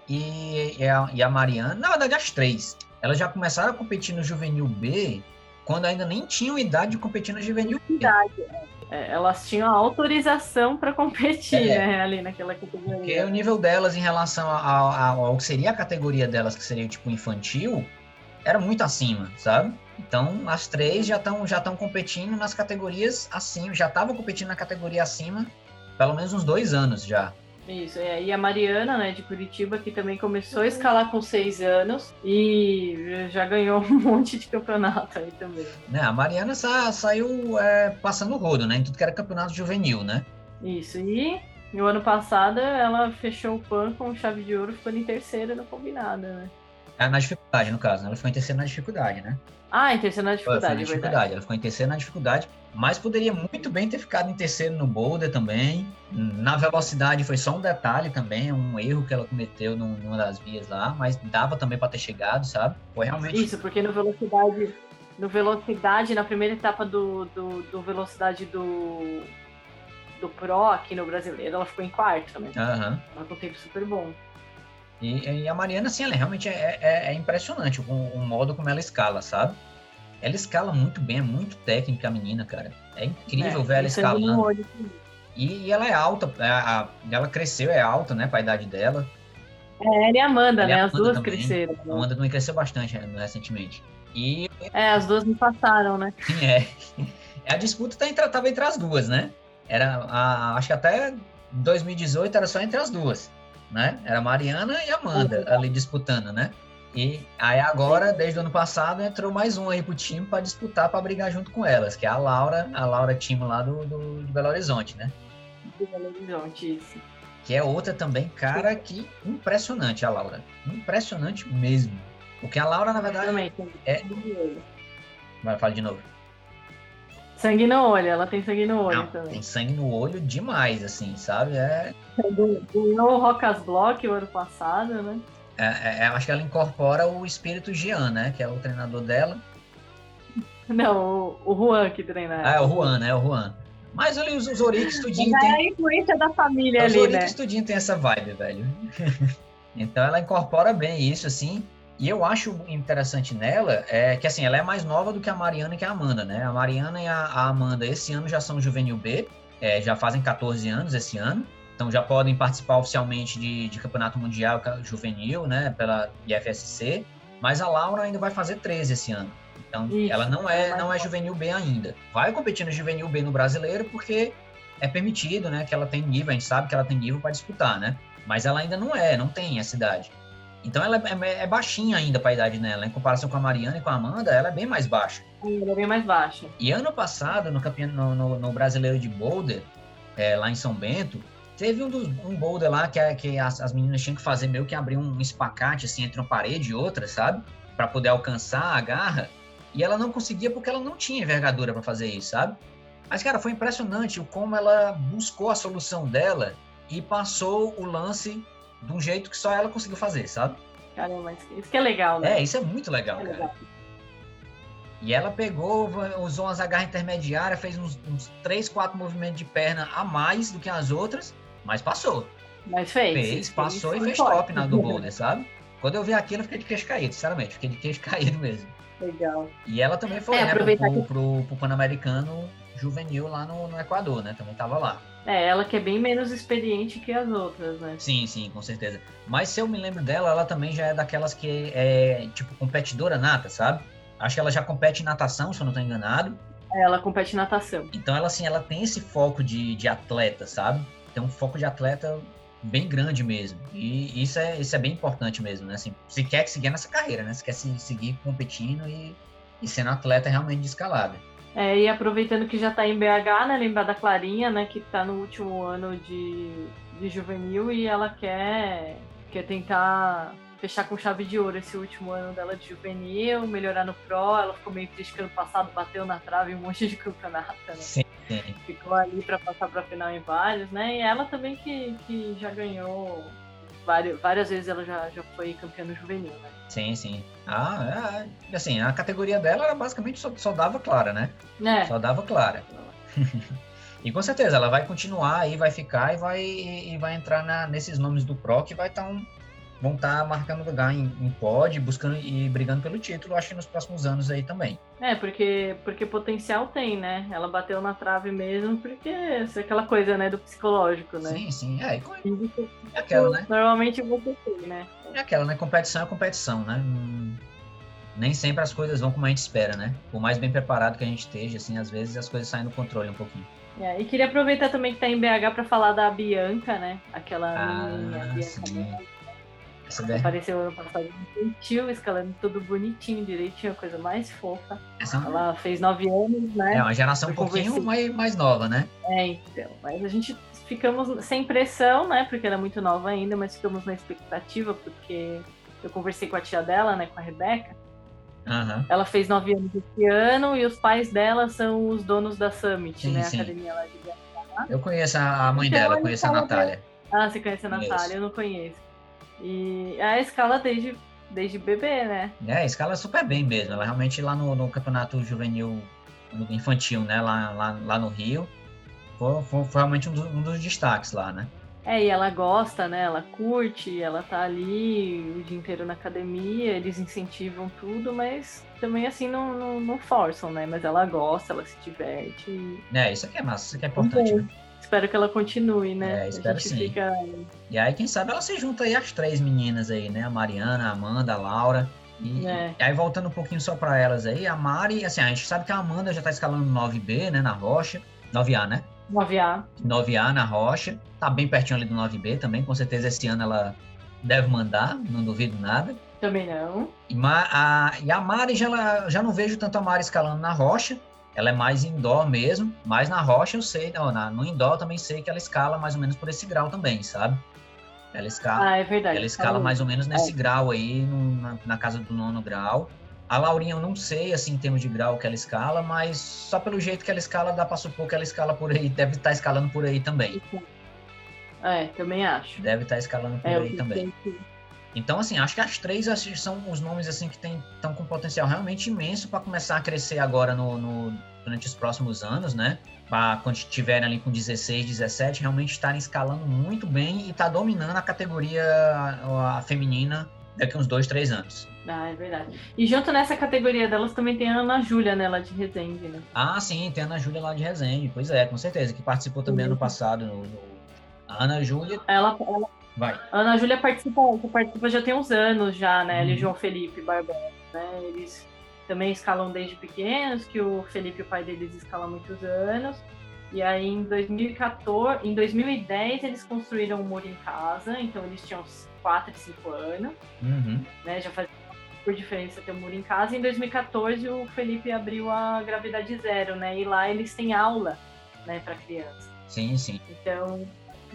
e, e a, e a Mariana, na verdade as três, elas já começaram a competir no juvenil B quando ainda nem tinham idade de competir no juvenil B. É, elas tinham autorização para competir, É. né? Ali naquela Porque categoria. o nível delas em relação ao que seria a categoria delas, que seria tipo infantil, era muito acima, sabe? Então as três já estão já competindo nas categorias acima, já estavam competindo na categoria acima, pelo menos uns dois anos já. Isso, é, e a Mariana, né, de Curitiba, que também começou a escalar com seis anos e já ganhou um monte de campeonato aí também. Né? A Mariana sa- saiu é, passando o rodo, né? Em tudo que era campeonato juvenil, né? Isso, e no ano passado ela fechou o PAN com chave de ouro, ficando em terceira no combinado, né? Na dificuldade, no caso, né? Ela ficou em terceiro na dificuldade, né? Ah, em terceira na dificuldade, na é verdade. dificuldade. Ela ficou em terceiro na dificuldade, mas poderia muito bem ter ficado em terceiro no boulder também. Na velocidade foi só um detalhe também, um erro que ela cometeu num- numa das vias lá, mas dava também para ter chegado, sabe? Foi realmente. Isso, porque no velocidade, no velocidade, na primeira etapa do, do, do velocidade do, do Pro aqui no brasileiro, ela ficou em quarto, né? Aham. Ela com um tempo super bom. E, e a Mariana, assim, ela realmente é, é- é impressionante o, o modo como ela escala, sabe? Ela escala muito bem, é muito técnica a menina, cara. É incrível É, ver ela no escalando. E, e ela é alta, é, a- ela cresceu, é alta, né, pra idade dela. É, ela e a Amanda, Ela né? a As Amanda duas também. cresceram. A né? Amanda também cresceu bastante né, recentemente. E É, as duas me passaram, né? É. A disputa tá entre, tava entre as duas, né? Era, a, acho que até 2018 era só entre as duas, né? Era a Mariana e a Amanda ali disputando, né? E aí agora, desde o ano passado, entrou mais um aí pro time para disputar, para brigar junto com elas, que é a Laura, a Laura time lá do, do, do Belo Horizonte, né? Do Belo Horizonte, isso. Que é outra também, cara, que impressionante a Laura. Impressionante mesmo. Porque a Laura, na verdade, Também, é... Vai, fala de novo. Sangue no olho, ela tem sangue no olho Não, também. tem sangue no olho demais, assim, sabe? É, Ganhou o Rocas Block o ano passado, né? é, é, acho que ela incorpora o espírito Jean, né? Que é o treinador dela. Não, o, o Juan que treina ela. Ah, é o Juan, né? É o Juan. Mas ali os, os Orix tudinho Mas é tem. a influência da família Os ali, Orix né? tudinho tem essa vibe, velho. então ela incorpora bem isso, assim. E eu acho interessante nela é que assim, ela é mais nova do que a Mariana e que a Amanda, né? A Mariana e a, a Amanda esse ano já são juvenil B, é, já fazem 14 anos esse ano. Então já podem participar oficialmente de, de campeonato mundial juvenil, né? Pela IFSC. Mas a Laura ainda vai fazer 13 esse ano. Então Isso, ela não é, não é juvenil B ainda. Vai competir no juvenil B no brasileiro porque é permitido, né? Que ela tem nível, a gente sabe que ela tem nível para disputar, né? Mas ela ainda não é, não tem essa idade. Então ela é, é baixinha ainda para a idade dela. Em comparação com a Mariana e com a Amanda, ela é bem mais baixa. Ela é bem mais baixa. E ano passado, no, campeon... no, no, no brasileiro de boulder, é, lá em São Bento, teve um, dos, um boulder lá que, que as, as, meninas tinham que fazer meio que abrir um espacate assim entre uma parede e outra, sabe? Para poder alcançar a garra. E ela não conseguia porque ela não tinha envergadura para fazer isso, sabe? Mas, cara, foi impressionante como ela buscou a solução dela e passou o lance de um jeito que só ela conseguiu fazer, sabe? Caramba, isso que é legal, né? É, isso é muito legal, é cara. legal. E ela pegou, usou umas agarras intermediárias, fez uns, uns 3, 4 movimentos de perna a mais do que as outras, mas passou. Mas fez. Fez, passou e foi fez top na do boulder, sabe? Quando eu vi aquilo, eu fiquei de queixo caído, sinceramente. Fiquei de queixo caído mesmo. Legal. E ela também foi, É, né, pro, que- pro, pro Pan-Americano juvenil lá no, no Equador, né? Também tava lá. É, ela que é bem menos experiente que as outras, né? Sim, sim, com certeza. Mas se eu me lembro dela, ela também já é daquelas que é, tipo, competidora nata, sabe? Acho que ela já compete em natação, se eu não tô enganado. É, Ela compete em natação. Então ela, assim, ela tem esse foco de, de atleta, sabe? Tem um foco de atleta bem grande mesmo. E isso é, isso é bem importante mesmo, né? Assim, se quer seguir nessa carreira, né? Se quer se, seguir competindo e, e sendo atleta realmente de escalada. É, e aproveitando que já tá em BH, né? Lembrar da Clarinha, né? Que tá no último ano de, de juvenil e ela quer, quer tentar fechar com chave de ouro esse último ano dela de juvenil, melhorar no Pro. Ela ficou meio triste que ano passado bateu na trave um monte de campeonato, né? Sim, sim. Ficou ali para passar pra final em vários, né? E ela também que, que já ganhou várias, várias vezes, ela já, já foi campeã no juvenil, né? Sim, sim. Ah, é, assim, a categoria dela era basicamente só, só dava clara, né? É. Só dava clara. E com certeza ela vai continuar aí, vai ficar e vai, e vai entrar na, nesses nomes do Pro que vai estar um, vão estar marcando lugar em, em pod, buscando e brigando pelo título, acho que nos próximos anos aí também. É, porque, porque potencial tem, né? Ela bateu na trave mesmo, porque é aquela coisa, né, do psicológico, né? Sim, sim. É, e é aquela, né? Normalmente você tem, né? É aquela, né? Competição é competição, né? Nem sempre as coisas vão como a gente espera, né? Por mais bem preparado que a gente esteja, assim, às vezes as coisas saem do controle um pouquinho. É, e queria aproveitar também que tá em BH para falar da Bianca, né? Aquela Ah, Bianca sim. Essa, daí- apareceu ano passado gentil, escalando tudo bonitinho, direitinho, a coisa mais fofa. essa é Ela fez nove anos, né? é uma geração um pouquinho mais, mais nova, né? É, então. Mas a gente ficamos sem pressão, né? Porque ela é muito nova ainda, mas ficamos na expectativa, porque eu conversei com a tia dela, né? Com a Rebeca. Aham. Ela fez nove anos esse ano e os pais dela são os donos da Summit, Sim, né? sim. A academia lá de BH. Eu conheço a a mãe Então, dela, conheço a Natália. Ah, você conhece a Conheço. Natália? Eu não conheço. E a escala desde, desde bebê, né? É, escala super bem mesmo. Ela realmente lá no, no campeonato juvenil infantil, né? Lá, lá, lá no Rio. Foi, foi- foi realmente um, do- um dos destaques lá, né? É, e ela gosta, né? Ela curte, ela tá ali o dia inteiro na academia, eles incentivam tudo, mas também assim não, não, não forçam, né? Mas ela gosta, ela se diverte. É, isso aqui é massa, isso aqui é importante, né? Espero que ela continue, né? É, espero sim. fica. E aí, quem sabe ela se junta aí as três meninas aí, né? A Mariana, a Amanda, a Laura. E, É. e aí, voltando um pouquinho só pra elas aí, a Mari, assim, a gente sabe que a Amanda já tá escalando 9B, né? Na rocha. 9A, né? 9A. 9A na rocha. Tá bem pertinho ali do 9B também. Com certeza esse ano ela deve mandar, não duvido nada. Também não. E, a, e a Mari já, já não vejo tanto a Mari escalando na rocha. Ela é mais indoor mesmo, mas na rocha eu sei, não, na, no indoor também sei que ela escala mais ou menos por esse grau também, sabe? Ela escala, ah, é verdade. Ela escala mais ou menos nesse é. grau aí, no, na, na, casa do nono grau. A Laurinha eu não sei, assim, em termos de grau que ela escala, mas só pelo jeito que ela escala, dá pra supor que ela escala por aí, deve estar tá escalando por aí também. É, também acho. Deve estar tá escalando por é, aí também. Que... Então, assim, acho que as três são os nomes assim que estão com potencial realmente imenso para começar a crescer agora no, no, durante os próximos anos, né? Para quando estiverem ali com 16, 17, realmente estarem escalando muito bem e tá dominando a categoria a, a feminina daqui uns dois, três anos. Ah, é verdade. E junto nessa categoria delas também tem a Ana Júlia, né, lá de Resende, né? Ah, sim, tem a Ana Júlia lá de Resende, pois é, com certeza, que participou também ano passado. No, no... A Ana Júlia. Ela, ela... Vai. A Ana Júlia participa, participa já tem uns anos já, né? Uhum. Ele e João Felipe Barbosa, né? Eles também escalam desde pequenos, que o Felipe, o pai deles, escala há muitos anos. E aí em 2014, em 2010 eles construíram um muro em casa, então eles tinham 4 e 5 anos, uhum. né? Já fazia por diferença ter um muro em casa. Em 2014 o Felipe abriu a gravidade zero, né? E lá eles têm aula, né, para criança. Sim, sim. Então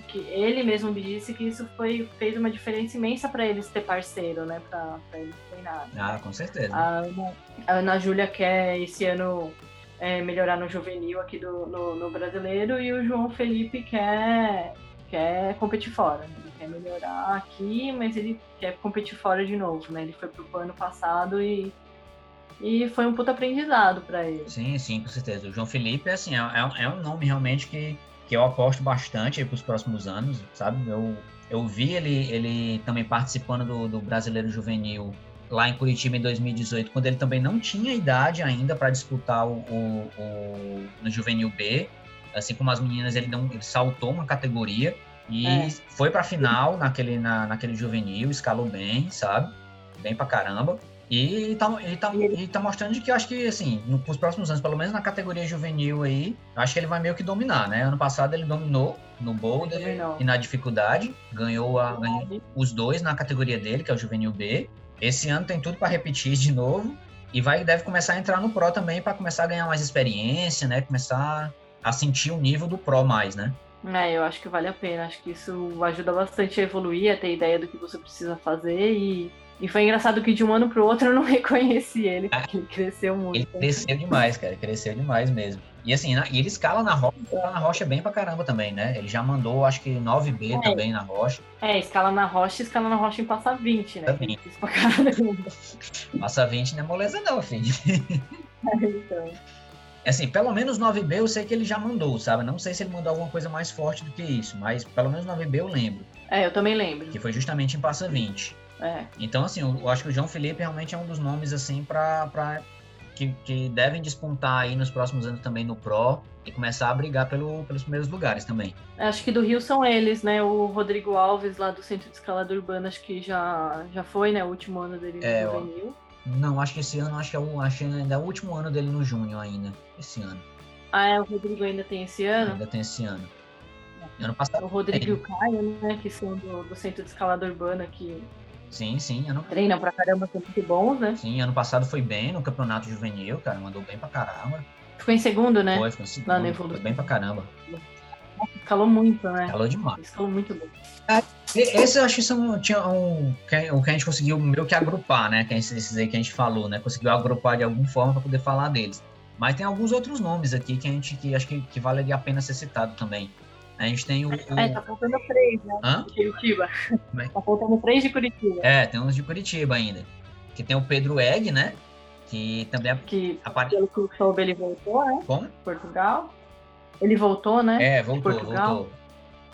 que ele mesmo me disse que isso foi fez uma diferença imensa para eles ter parceiro, né, para eles treinarem. Ah, com certeza. A Ana, a Ana Júlia quer esse ano é, melhorar no juvenil aqui do, no, no, brasileiro e o João Felipe quer quer competir fora. Né? Ele quer melhorar aqui, mas ele quer competir fora de novo, né? Ele foi pro ano passado e e foi um puto aprendizado para ele. Sim, sim, com certeza. O João Felipe, assim, é, é, é um nome realmente que que eu aposto bastante para os próximos anos, sabe? Eu, eu vi ele, ele também participando do, do Brasileiro Juvenil lá em Curitiba em 2018, quando ele também não tinha idade ainda para disputar o, o, o, no Juvenil B. Assim como as meninas, ele, não, ele saltou uma categoria e é. foi para a final naquele, na, naquele juvenil, escalou bem, sabe? Bem pra caramba. E tá, ele tá, ele tá mostrando que eu acho que, assim, nos próximos anos, pelo menos na categoria juvenil aí, acho que ele vai meio que dominar, né? Ano passado ele dominou no boulder e na dificuldade, ganhou, a, ganhou os dois na categoria dele, que é o juvenil B. Esse ano tem tudo para repetir de novo e vai deve começar a entrar no pro também para começar a ganhar mais experiência, né? Começar a sentir o nível do pro mais, né? É, eu acho que vale a pena. Acho que isso ajuda bastante a evoluir, a ter ideia do que você precisa fazer e e foi engraçado que de um ano pro outro eu não reconheci ele, porque ele cresceu muito. Ele cresceu demais, cara, cresceu demais mesmo. E assim, na, e ele escala na rocha, escala na rocha bem pra caramba também, né? Ele já mandou, acho que 9B é. também na rocha. É, escala na rocha escala na rocha em passa 20, né? Passa 20. Passa 20 não é moleza não, filho. É, então. Assim, pelo menos 9B eu sei que ele já mandou, sabe? Não sei se ele mandou alguma coisa mais forte do que isso, mas pelo menos 9B eu lembro. É, eu também lembro. Que foi justamente em Passa 20. É. Então, assim, eu, acho que o João Felipe realmente é um dos nomes, assim, para que, que, devem despontar aí nos próximos anos também no Pro e começar a brigar pelo, pelos primeiros lugares também. Acho que do Rio são eles, né? O Rodrigo Alves, lá do Centro de Escalada Urbana, acho que já, já foi, né? O último ano dele no é, juvenil. Não, acho que esse ano, acho que é o, acho que ainda é o último ano dele no Júnior ainda, esse ano. Ah, é, o Rodrigo ainda tem esse ano? Ainda tem esse ano. Ano passado. O Rodrigo e o Caio, né? Que são do, do Centro de Escalada Urbana, que Sim, sim. Ano... Treinam pra caramba, são muito bons, né? Sim, ano passado foi bem no campeonato juvenil, cara. Mandou bem pra caramba. Ficou em segundo, né? Foi, ficou em segundo. Lá no foi bem pra caramba. Escalou muito, né? Escalou demais. Escalou muito bem. É, esse eu acho que são, tinha um, o que a gente conseguiu meio que agrupar, né? Que esses aí que a gente falou, né? Conseguiu agrupar de alguma forma para poder falar deles. Mas tem alguns outros nomes aqui que a gente que acho que, que valeria a pena ser citado também. A gente tem o. o... É, tá faltando três, né? Hã? De Curitiba. É? Tá faltando três de Curitiba. É, tem uns de Curitiba ainda. Que tem o Pedro Egg, né? Que também é. Que, apare... pelo que eu soube, ele voltou, né? Como? Portugal. Ele voltou, né? É, voltou, voltou.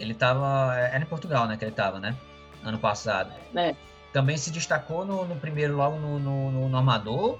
Ele tava. É, era em Portugal, né? Que ele tava, né? Ano passado. É. Também se destacou no, no primeiro, logo no, no, no Amador,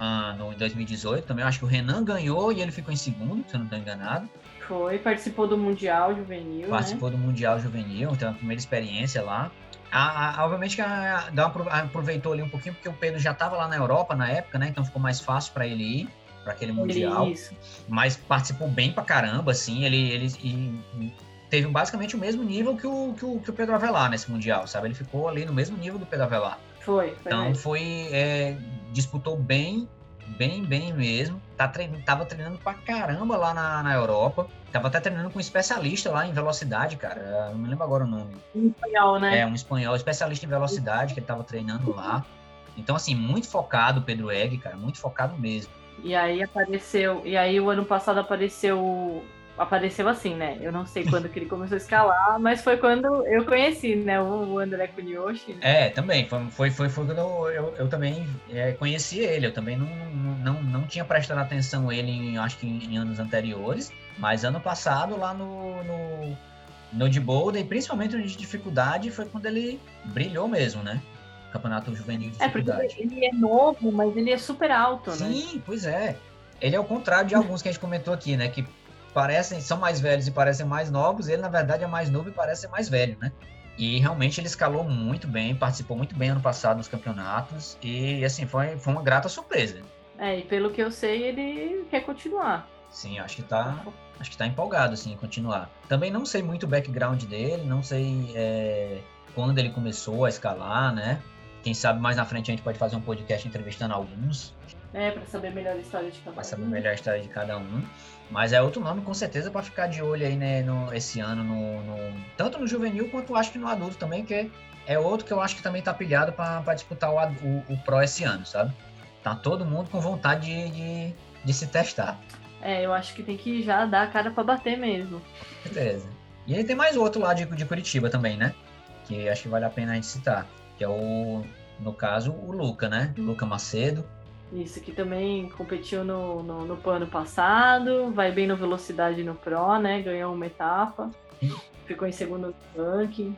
ah, no, em 2018. Também acho que o Renan ganhou e ele ficou em segundo, se eu não estou enganado. Foi, participou do Mundial Juvenil. Participou né? do Mundial Juvenil, então a primeira experiência lá. A, a, obviamente que a, a, aproveitou ali um pouquinho, porque o Pedro já estava lá na Europa na época, né? Então ficou mais fácil para ele ir para aquele Mundial. Isso. Mas participou bem pra caramba, assim. Ele, ele e, teve basicamente o mesmo nível que o, que o, que o Pedro Avelar nesse Mundial, sabe? Ele ficou ali no mesmo nível do Pedro Avelar. Foi, foi Então mesmo. foi. é, disputou bem, bem, bem mesmo. Tá treinando, tava treinando pra caramba lá na, na Europa. Tava até treinando com um especialista lá em velocidade, cara. Eu Não me lembro agora o nome. Em espanhol, né? É um espanhol, especialista em velocidade, que ele tava treinando lá. Então, assim, muito focado o Pedro Egg, cara, muito focado mesmo. E aí apareceu. E aí o ano passado apareceu. Apareceu assim, né? Eu não sei quando que ele começou a escalar, mas foi quando eu conheci, né? O André Kunioshi. né? É, também. Foi, foi, foi, foi quando eu, eu, eu também é, conheci ele. Eu também não, não, não, tinha prestado atenção ele, em, acho que em, em anos anteriores. Mas ano passado, lá no, no, no de Boulder, e principalmente no de dificuldade, foi quando ele brilhou mesmo, né? Campeonato Juvenil de É, porque Dificuldade. ele é novo, mas ele é super alto, né? Sim, pois é. Ele é o contrário de alguns que a gente comentou aqui, né? Que parecem, são mais velhos e parecem mais novos. Ele, na verdade, é mais novo e parece mais velho, né? E realmente ele escalou muito bem, participou muito bem ano passado nos campeonatos. E, assim, foi, foi uma grata surpresa. É, e pelo que eu sei, ele quer continuar. Sim, acho que tá, acho que tá empolgado, assim, em continuar. Também não sei muito o background dele, não sei é, quando ele começou a escalar, né? Quem sabe mais na frente a gente pode fazer um podcast entrevistando alguns. É, pra saber melhor a história de cada um. saber melhor a história de cada um. Mas é outro nome, com certeza, para ficar de olho aí, né, no, esse ano, no, no- tanto no juvenil quanto acho que no adulto também, que é outro que eu acho que também tá pilhado para disputar o, o, o Pro esse ano, sabe? Tá todo mundo com vontade de, de, de se testar. É, eu acho que tem que já dar a cara pra bater mesmo. Beleza. E aí tem mais outro lá de, de Curitiba também, né? Que acho que vale a pena a gente citar. Que é o, no caso, o Luca, né? Luca Macedo. Isso, que também competiu no, no, no ano passado, vai bem no Velocidade no Pro, né? Ganhou uma etapa, ficou em segundo no ranking.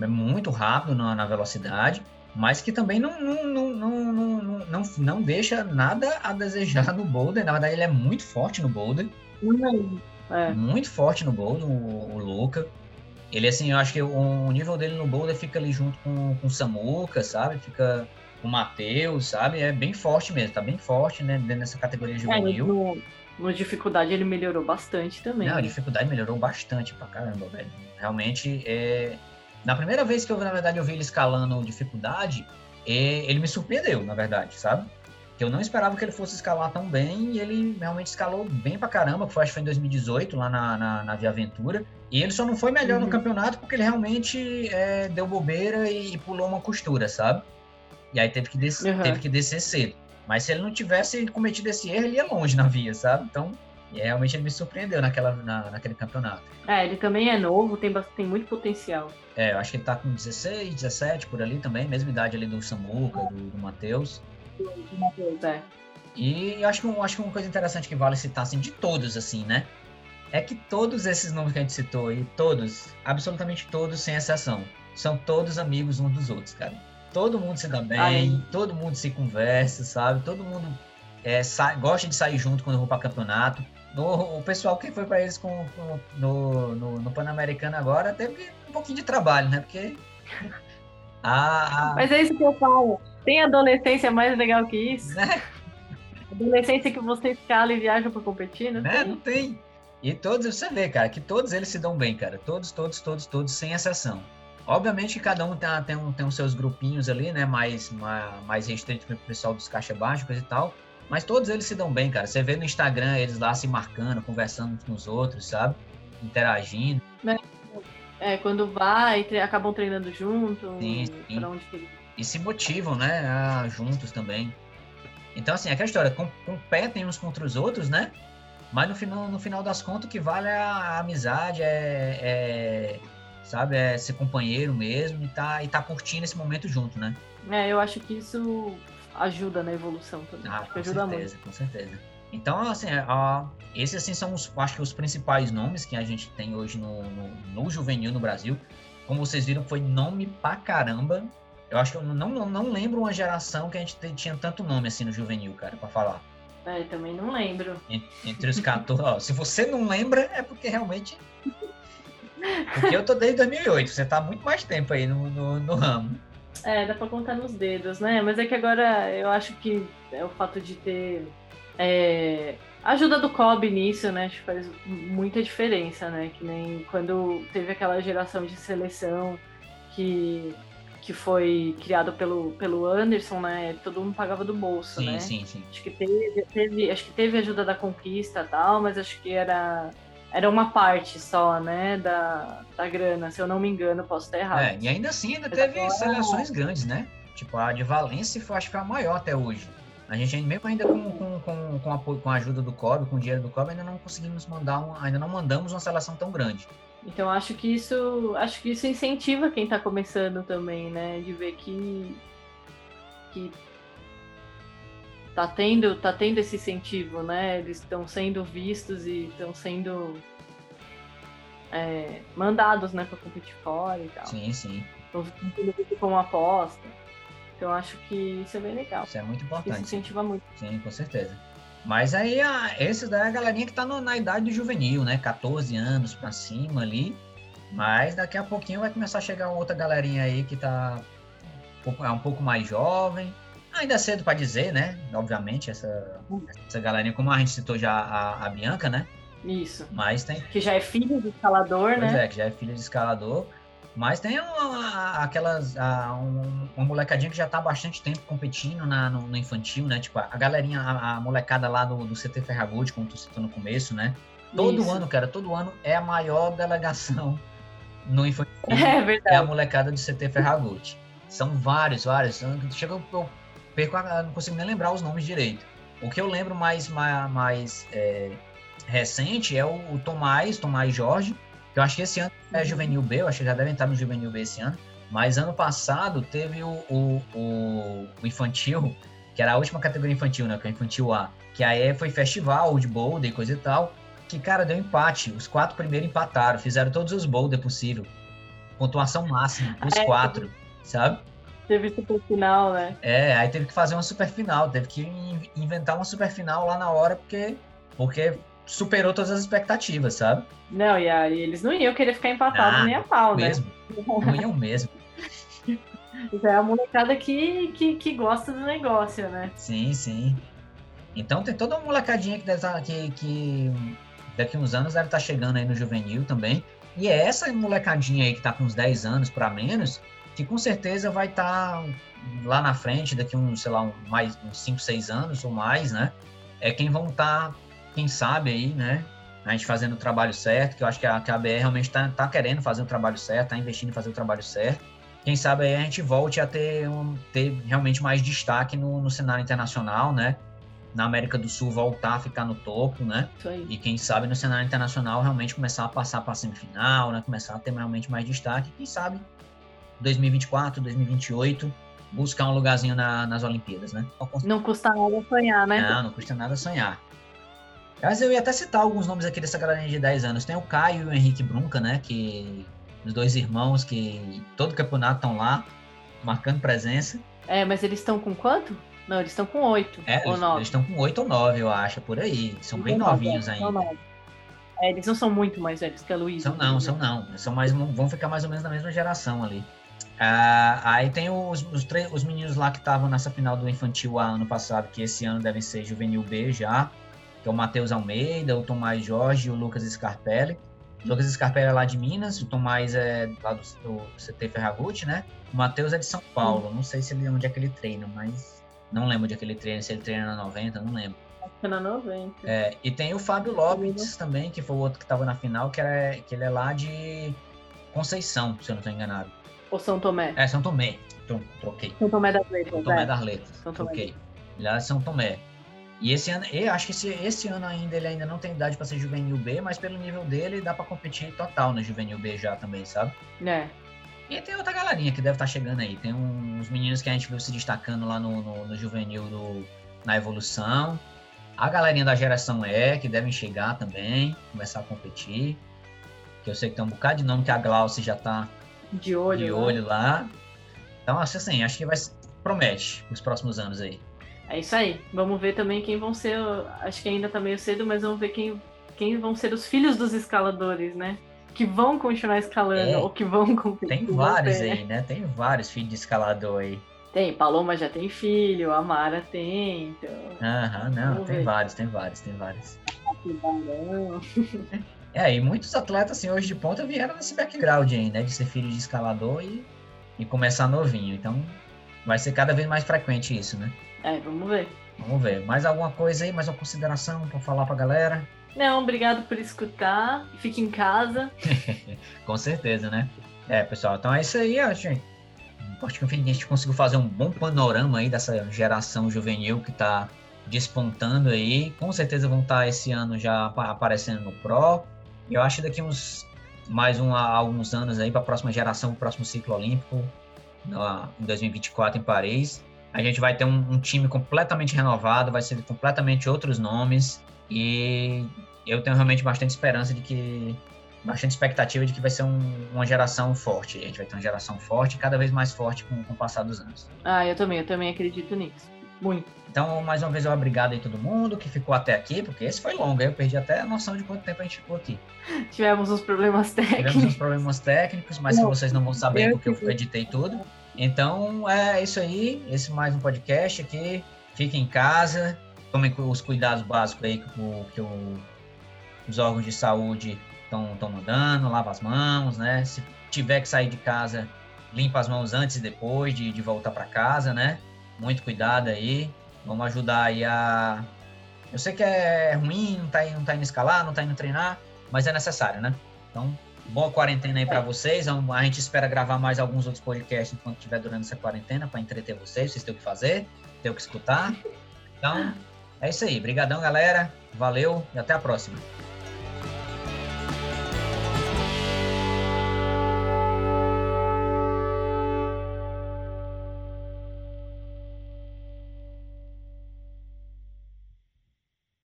é muito rápido na, na velocidade, mas que também não, não, não, não, não, não, não, deixa nada a desejar no boulder. Na verdade, ele é muito forte no boulder, É, muito forte no boulder, o, o Luca. Ele, assim, eu acho que o, o nível dele no boulder fica ali junto com, com o Samuca, sabe? Fica o Matheus, sabe? É bem forte mesmo, tá bem forte, né? Dentro dessa categoria é, juvenil. no, no dificuldade ele melhorou bastante também. Não, a né? dificuldade melhorou bastante pra caramba, velho. Realmente, é... na primeira vez que eu, na verdade, eu vi ele escalando dificuldade, é, ele me surpreendeu, na verdade, sabe? Que eu não esperava que ele fosse escalar tão bem e ele realmente escalou bem pra caramba, que foi, acho que foi em 2018, lá na, na, na Via Aventura. E ele só não foi melhor no Uhum. campeonato porque ele realmente é, deu bobeira e, e pulou uma costura, sabe? E aí teve que, des- Uhum. teve que descer cedo. Mas se ele não tivesse cometido esse erro, ele ia longe na via, sabe? Então, e realmente ele me surpreendeu naquela, na, naquele campeonato. É, ele também é novo, tem, tem muito potencial. É, eu acho que ele tá com 16, 17 por ali também, mesma idade ali do Samuca, do, do Matheus. É. E acho que, acho que uma coisa interessante que vale citar, assim, de todos, assim, né? É que todos esses nomes que a gente citou aí, todos, absolutamente todos, sem exceção, são todos amigos uns dos outros, cara. Todo mundo se dá bem, Ai. todo mundo se conversa, sabe? Todo mundo é, sa- gosta de sair junto quando vão para campeonato. No- o pessoal que foi para eles com, com- no, no, no Pan-Americano agora teve um pouquinho de trabalho, né? Porque. A, a- Mas é isso que eu falo. Tem adolescência mais legal que isso? né? Adolescência que você escala e viaja pra competir, não né? tem? Não tem. E todos, você vê, cara, que todos eles se dão bem, cara. Todos, todos, todos, todos, sem exceção. Obviamente que cada um tem, tem, um, tem os seus grupinhos ali, né? Mais, mais, restrito pro pessoal dos caixa básicos e tal. Mas todos eles se dão bem, cara. Você vê no Instagram eles lá se marcando, conversando uns com os outros, sabe? Interagindo. É, quando vai, tre- acabam treinando junto, Sim, sim. pra onde que. E se motivam, né? a- juntos também. Então, assim, aquela história, com- competem uns contra os outros, né? Mas no final, no final das contas, o que vale é a amizade, é, é, sabe, é ser companheiro mesmo e tá, e tá curtindo esse momento junto, né? É, eu acho que isso ajuda na evolução também. Ah, acho que ajuda certeza, com certeza. Então, assim, a- esses assim são os, acho que os principais nomes que a gente tem hoje no, no, no juvenil no Brasil. Como vocês viram, foi nome pra caramba. Eu acho que eu não, não, não lembro uma geração que a gente te- tinha tanto nome assim no juvenil, cara, pra falar. muito. É, também não lembro. En- Entre os 14. ó, se você não lembra, é porque realmente. Porque eu tô desde 2008, você tá muito mais tempo aí no, no, no ramo. É, dá pra contar nos dedos, né? Mas é que agora eu acho que é o fato de ter é, ajuda do Kobe nisso, né, acho que faz muita diferença, né? Que nem quando teve aquela geração de seleção que, que foi criado pelo, pelo Anderson, né? Todo mundo pagava do bolso, sim, né? Sim, sim, Acho que teve, teve, acho que teve ajuda da conquista e tal, mas acho que era era uma parte só, né, da, da grana, se eu não me engano, posso estar errado. É, e ainda assim ainda teve agora... seleções grandes, né? Tipo, a de Valência foi, acho que foi a maior até hoje. A gente, mesmo ainda com, com, com, com, apoio, com a ajuda do COB, com o dinheiro do COB, ainda não conseguimos mandar, um, ainda não mandamos uma seleção tão grande. Então acho que isso, acho que isso incentiva quem está começando também, né? De ver que, que tá tendo, tá tendo esse incentivo, né? Eles estão sendo vistos e estão sendo é, mandados, né, para competir fora e tal. Sim, sim. Estão sendo como aposta. Então acho que isso é bem legal. Isso é muito importante. Isso incentiva muito. Sim, com certeza. Mas aí, a, esses daí é a galerinha que tá no, na idade do juvenil, né? 14 anos pra cima ali. Mas daqui a pouquinho vai começar a chegar outra galerinha aí que tá é um pouco mais jovem. Ainda é cedo para dizer, né? Obviamente, essa, essa galerinha, como a gente citou já a, a Bianca, né? Isso. Mas tem. Que já é filho do escalador, pois né? É, que já é filho de escalador. Mas tem uma, aquelas. uma, uma molecadinha que já tá há bastante tempo competindo na, no, no infantil, né? Tipo, a galerinha, a, a molecada lá do, do CT Ferragutti, como tu citou no começo, né? Todo Isso. ano, cara, todo ano é a maior delegação no infantil. É verdade. É a molecada do CT Ferragutti. São vários, vários. Chega, eu perco, não consigo nem lembrar os nomes direito. O que eu lembro mais, mais, mais é, recente é o, o Tomás, Tomás Jorge, que eu acho que esse ano é Juvenil B, eu acho que já devem estar no Juvenil B esse ano. Mas ano passado teve o, o, o, o infantil, que era a última categoria infantil, né? Que é o infantil A. Que aí foi festival de boulder e coisa e tal. Que, cara, deu empate. Os quatro primeiros empataram, fizeram todos os boulder possível. Pontuação máxima, os é, quatro, sabe? Teve super final, né? É, aí teve que fazer uma super final, teve que inventar uma super final lá na hora, porque, porque superou todas as expectativas, sabe? Não, e aí eles não iam querer ficar empatados ah, nem a pau, mesmo. né? Não iam mesmo. Já é a molecada que, que, que gosta do negócio, né? Sim, sim. Então tem toda uma molecadinha que deve estar, tá, que, que daqui uns anos deve estar tá chegando aí no juvenil também. E é essa molecadinha aí que tá com uns 10 anos para menos, que com certeza vai estar tá lá na frente, daqui uns, sei lá, um, mais, uns 5, 6 anos ou mais, né? É quem vão estar, tá, quem sabe aí, né? A gente fazendo o trabalho certo, que eu acho que a, que a BR realmente está tá querendo fazer o trabalho certo, está investindo em fazer o trabalho certo. Quem sabe aí a gente volte a ter, um, ter realmente mais destaque no, no cenário internacional, né? na América do Sul voltar a ficar no topo, né? E quem sabe no cenário internacional realmente começar a passar para a semifinal, né? Começar a ter realmente mais destaque. Quem sabe 2024, 2028 buscar um lugarzinho na, nas Olimpíadas, né? Não custa nada sonhar, né? Não, não custa nada sonhar. Mas eu ia até citar alguns nomes aqui dessa galerinha de 10 anos. Tem o Caio e o Henrique Brunca, né? Que os dois irmãos que todo campeonato estão lá, marcando presença. É, mas eles estão com quanto? Não, eles estão com oito é, ou nove. Eles estão com oito ou nove, eu acho, por aí. São bem novinhos ainda. É, eles não são muito mais velhos que a Luísa. São não, são não. São mais, vão ficar mais ou menos na mesma geração ali. Ah, aí tem os, os, os meninos lá que estavam nessa final do infantil A ano passado, que esse ano devem ser juvenil B já, que é o Matheus Almeida, o Tomás Jorge e o Lucas Scarpelli. O Lucas Scarpelli é lá de Minas, o Tomás é lá do, do CT Ferragutti, né? O Matheus é de São Paulo, não sei se ele, onde é que ele treina, mas não lembro de aquele treino, se ele treina na 90, não lembro. É na 90. É, e tem o Fábio Lopes também, que foi o outro que estava na final, que, era, que ele é lá de Conceição, se eu não estou enganado. Ou São Tomé? É, São Tomé. Troquei. São Tomé das Letras. São Tomé é. das Letras. São Tomé. Troquei. É São Tomé. E esse ano, eu acho que esse, esse ano ainda ele ainda não tem idade para ser juvenil B, mas pelo nível dele dá para competir total no juvenil B já também, sabe? É. E tem outra galerinha que deve estar tá chegando aí. Tem uns meninos que a gente viu se destacando lá no, no, no juvenil do, na evolução. A galerinha da geração E, que devem chegar também, começar a competir. Que eu sei que tem um bocado de nome que a Glaucia já está de olho, de olho né? lá. Então, assim, acho que vai promete os próximos anos aí. É isso aí. Vamos ver também quem vão ser. Acho que ainda tá meio cedo, mas vamos ver quem, quem vão ser os filhos dos escaladores, né? que vão continuar escalando é, ou que vão competir. Tem vários aí, né? Tem vários filhos de escalador aí. Tem, Paloma já tem filho, a Mara tem. Então... Aham, não, tem ver. vários, tem vários, tem vários. É, e muitos atletas assim, hoje de ponta vieram nesse background aí, né? De ser filho de escalador e, e começar novinho. Então vai ser cada vez mais frequente isso, né? É, vamos ver. Vamos ver. Mais alguma coisa aí, mais uma consideração para falar para a galera? Não, obrigado por escutar. Fique em casa. Com certeza, né? É, pessoal, então é isso aí, ó, gente. Acho que a gente conseguiu fazer um bom panorama aí dessa geração juvenil que está despontando aí. Com certeza vão estar tá esse ano já aparecendo no Pro. Eu acho que daqui uns mais um, alguns anos aí para a próxima geração, o próximo ciclo olímpico, no, em 2024 em Paris, a gente vai ter um, um, time completamente renovado, vai ser completamente outros nomes e eu tenho realmente bastante esperança de que bastante expectativa de que vai ser um, uma geração forte. A gente vai ter uma geração forte, cada vez mais forte com, com o passar dos anos. Ah, eu também, eu também acredito nisso. Muito. Então, mais uma vez, eu obrigado aí todo mundo que ficou até aqui, porque esse foi longo, eu perdi até a noção de quanto tempo a gente ficou aqui. Tivemos uns problemas técnicos. Tivemos uns problems técnicos, mas não, que vocês não vão saber porque eu editei tudo. Então, é isso aí. Esse mais um podcast aqui. Fique em casa, tomem os cuidados básicos aí que, o, que o, os órgãos de saúde estão mandando, lava as mãos, né? Se tiver que sair de casa, limpa as mãos antes e depois de, de voltar para casa, né? Muito cuidado aí. Vamos ajudar aí a. Eu sei que é ruim, não tá, não tá indo escalar, não tá indo treinar, mas é necessário, né? Então, boa quarentena aí para vocês. A gente espera gravar mais alguns outros podcasts enquanto estiver durante essa quarentena para entreter vocês. Vocês têm o que fazer, têm o que escutar. Então, é isso aí. Obrigadão, galera. Valeu e até a próxima.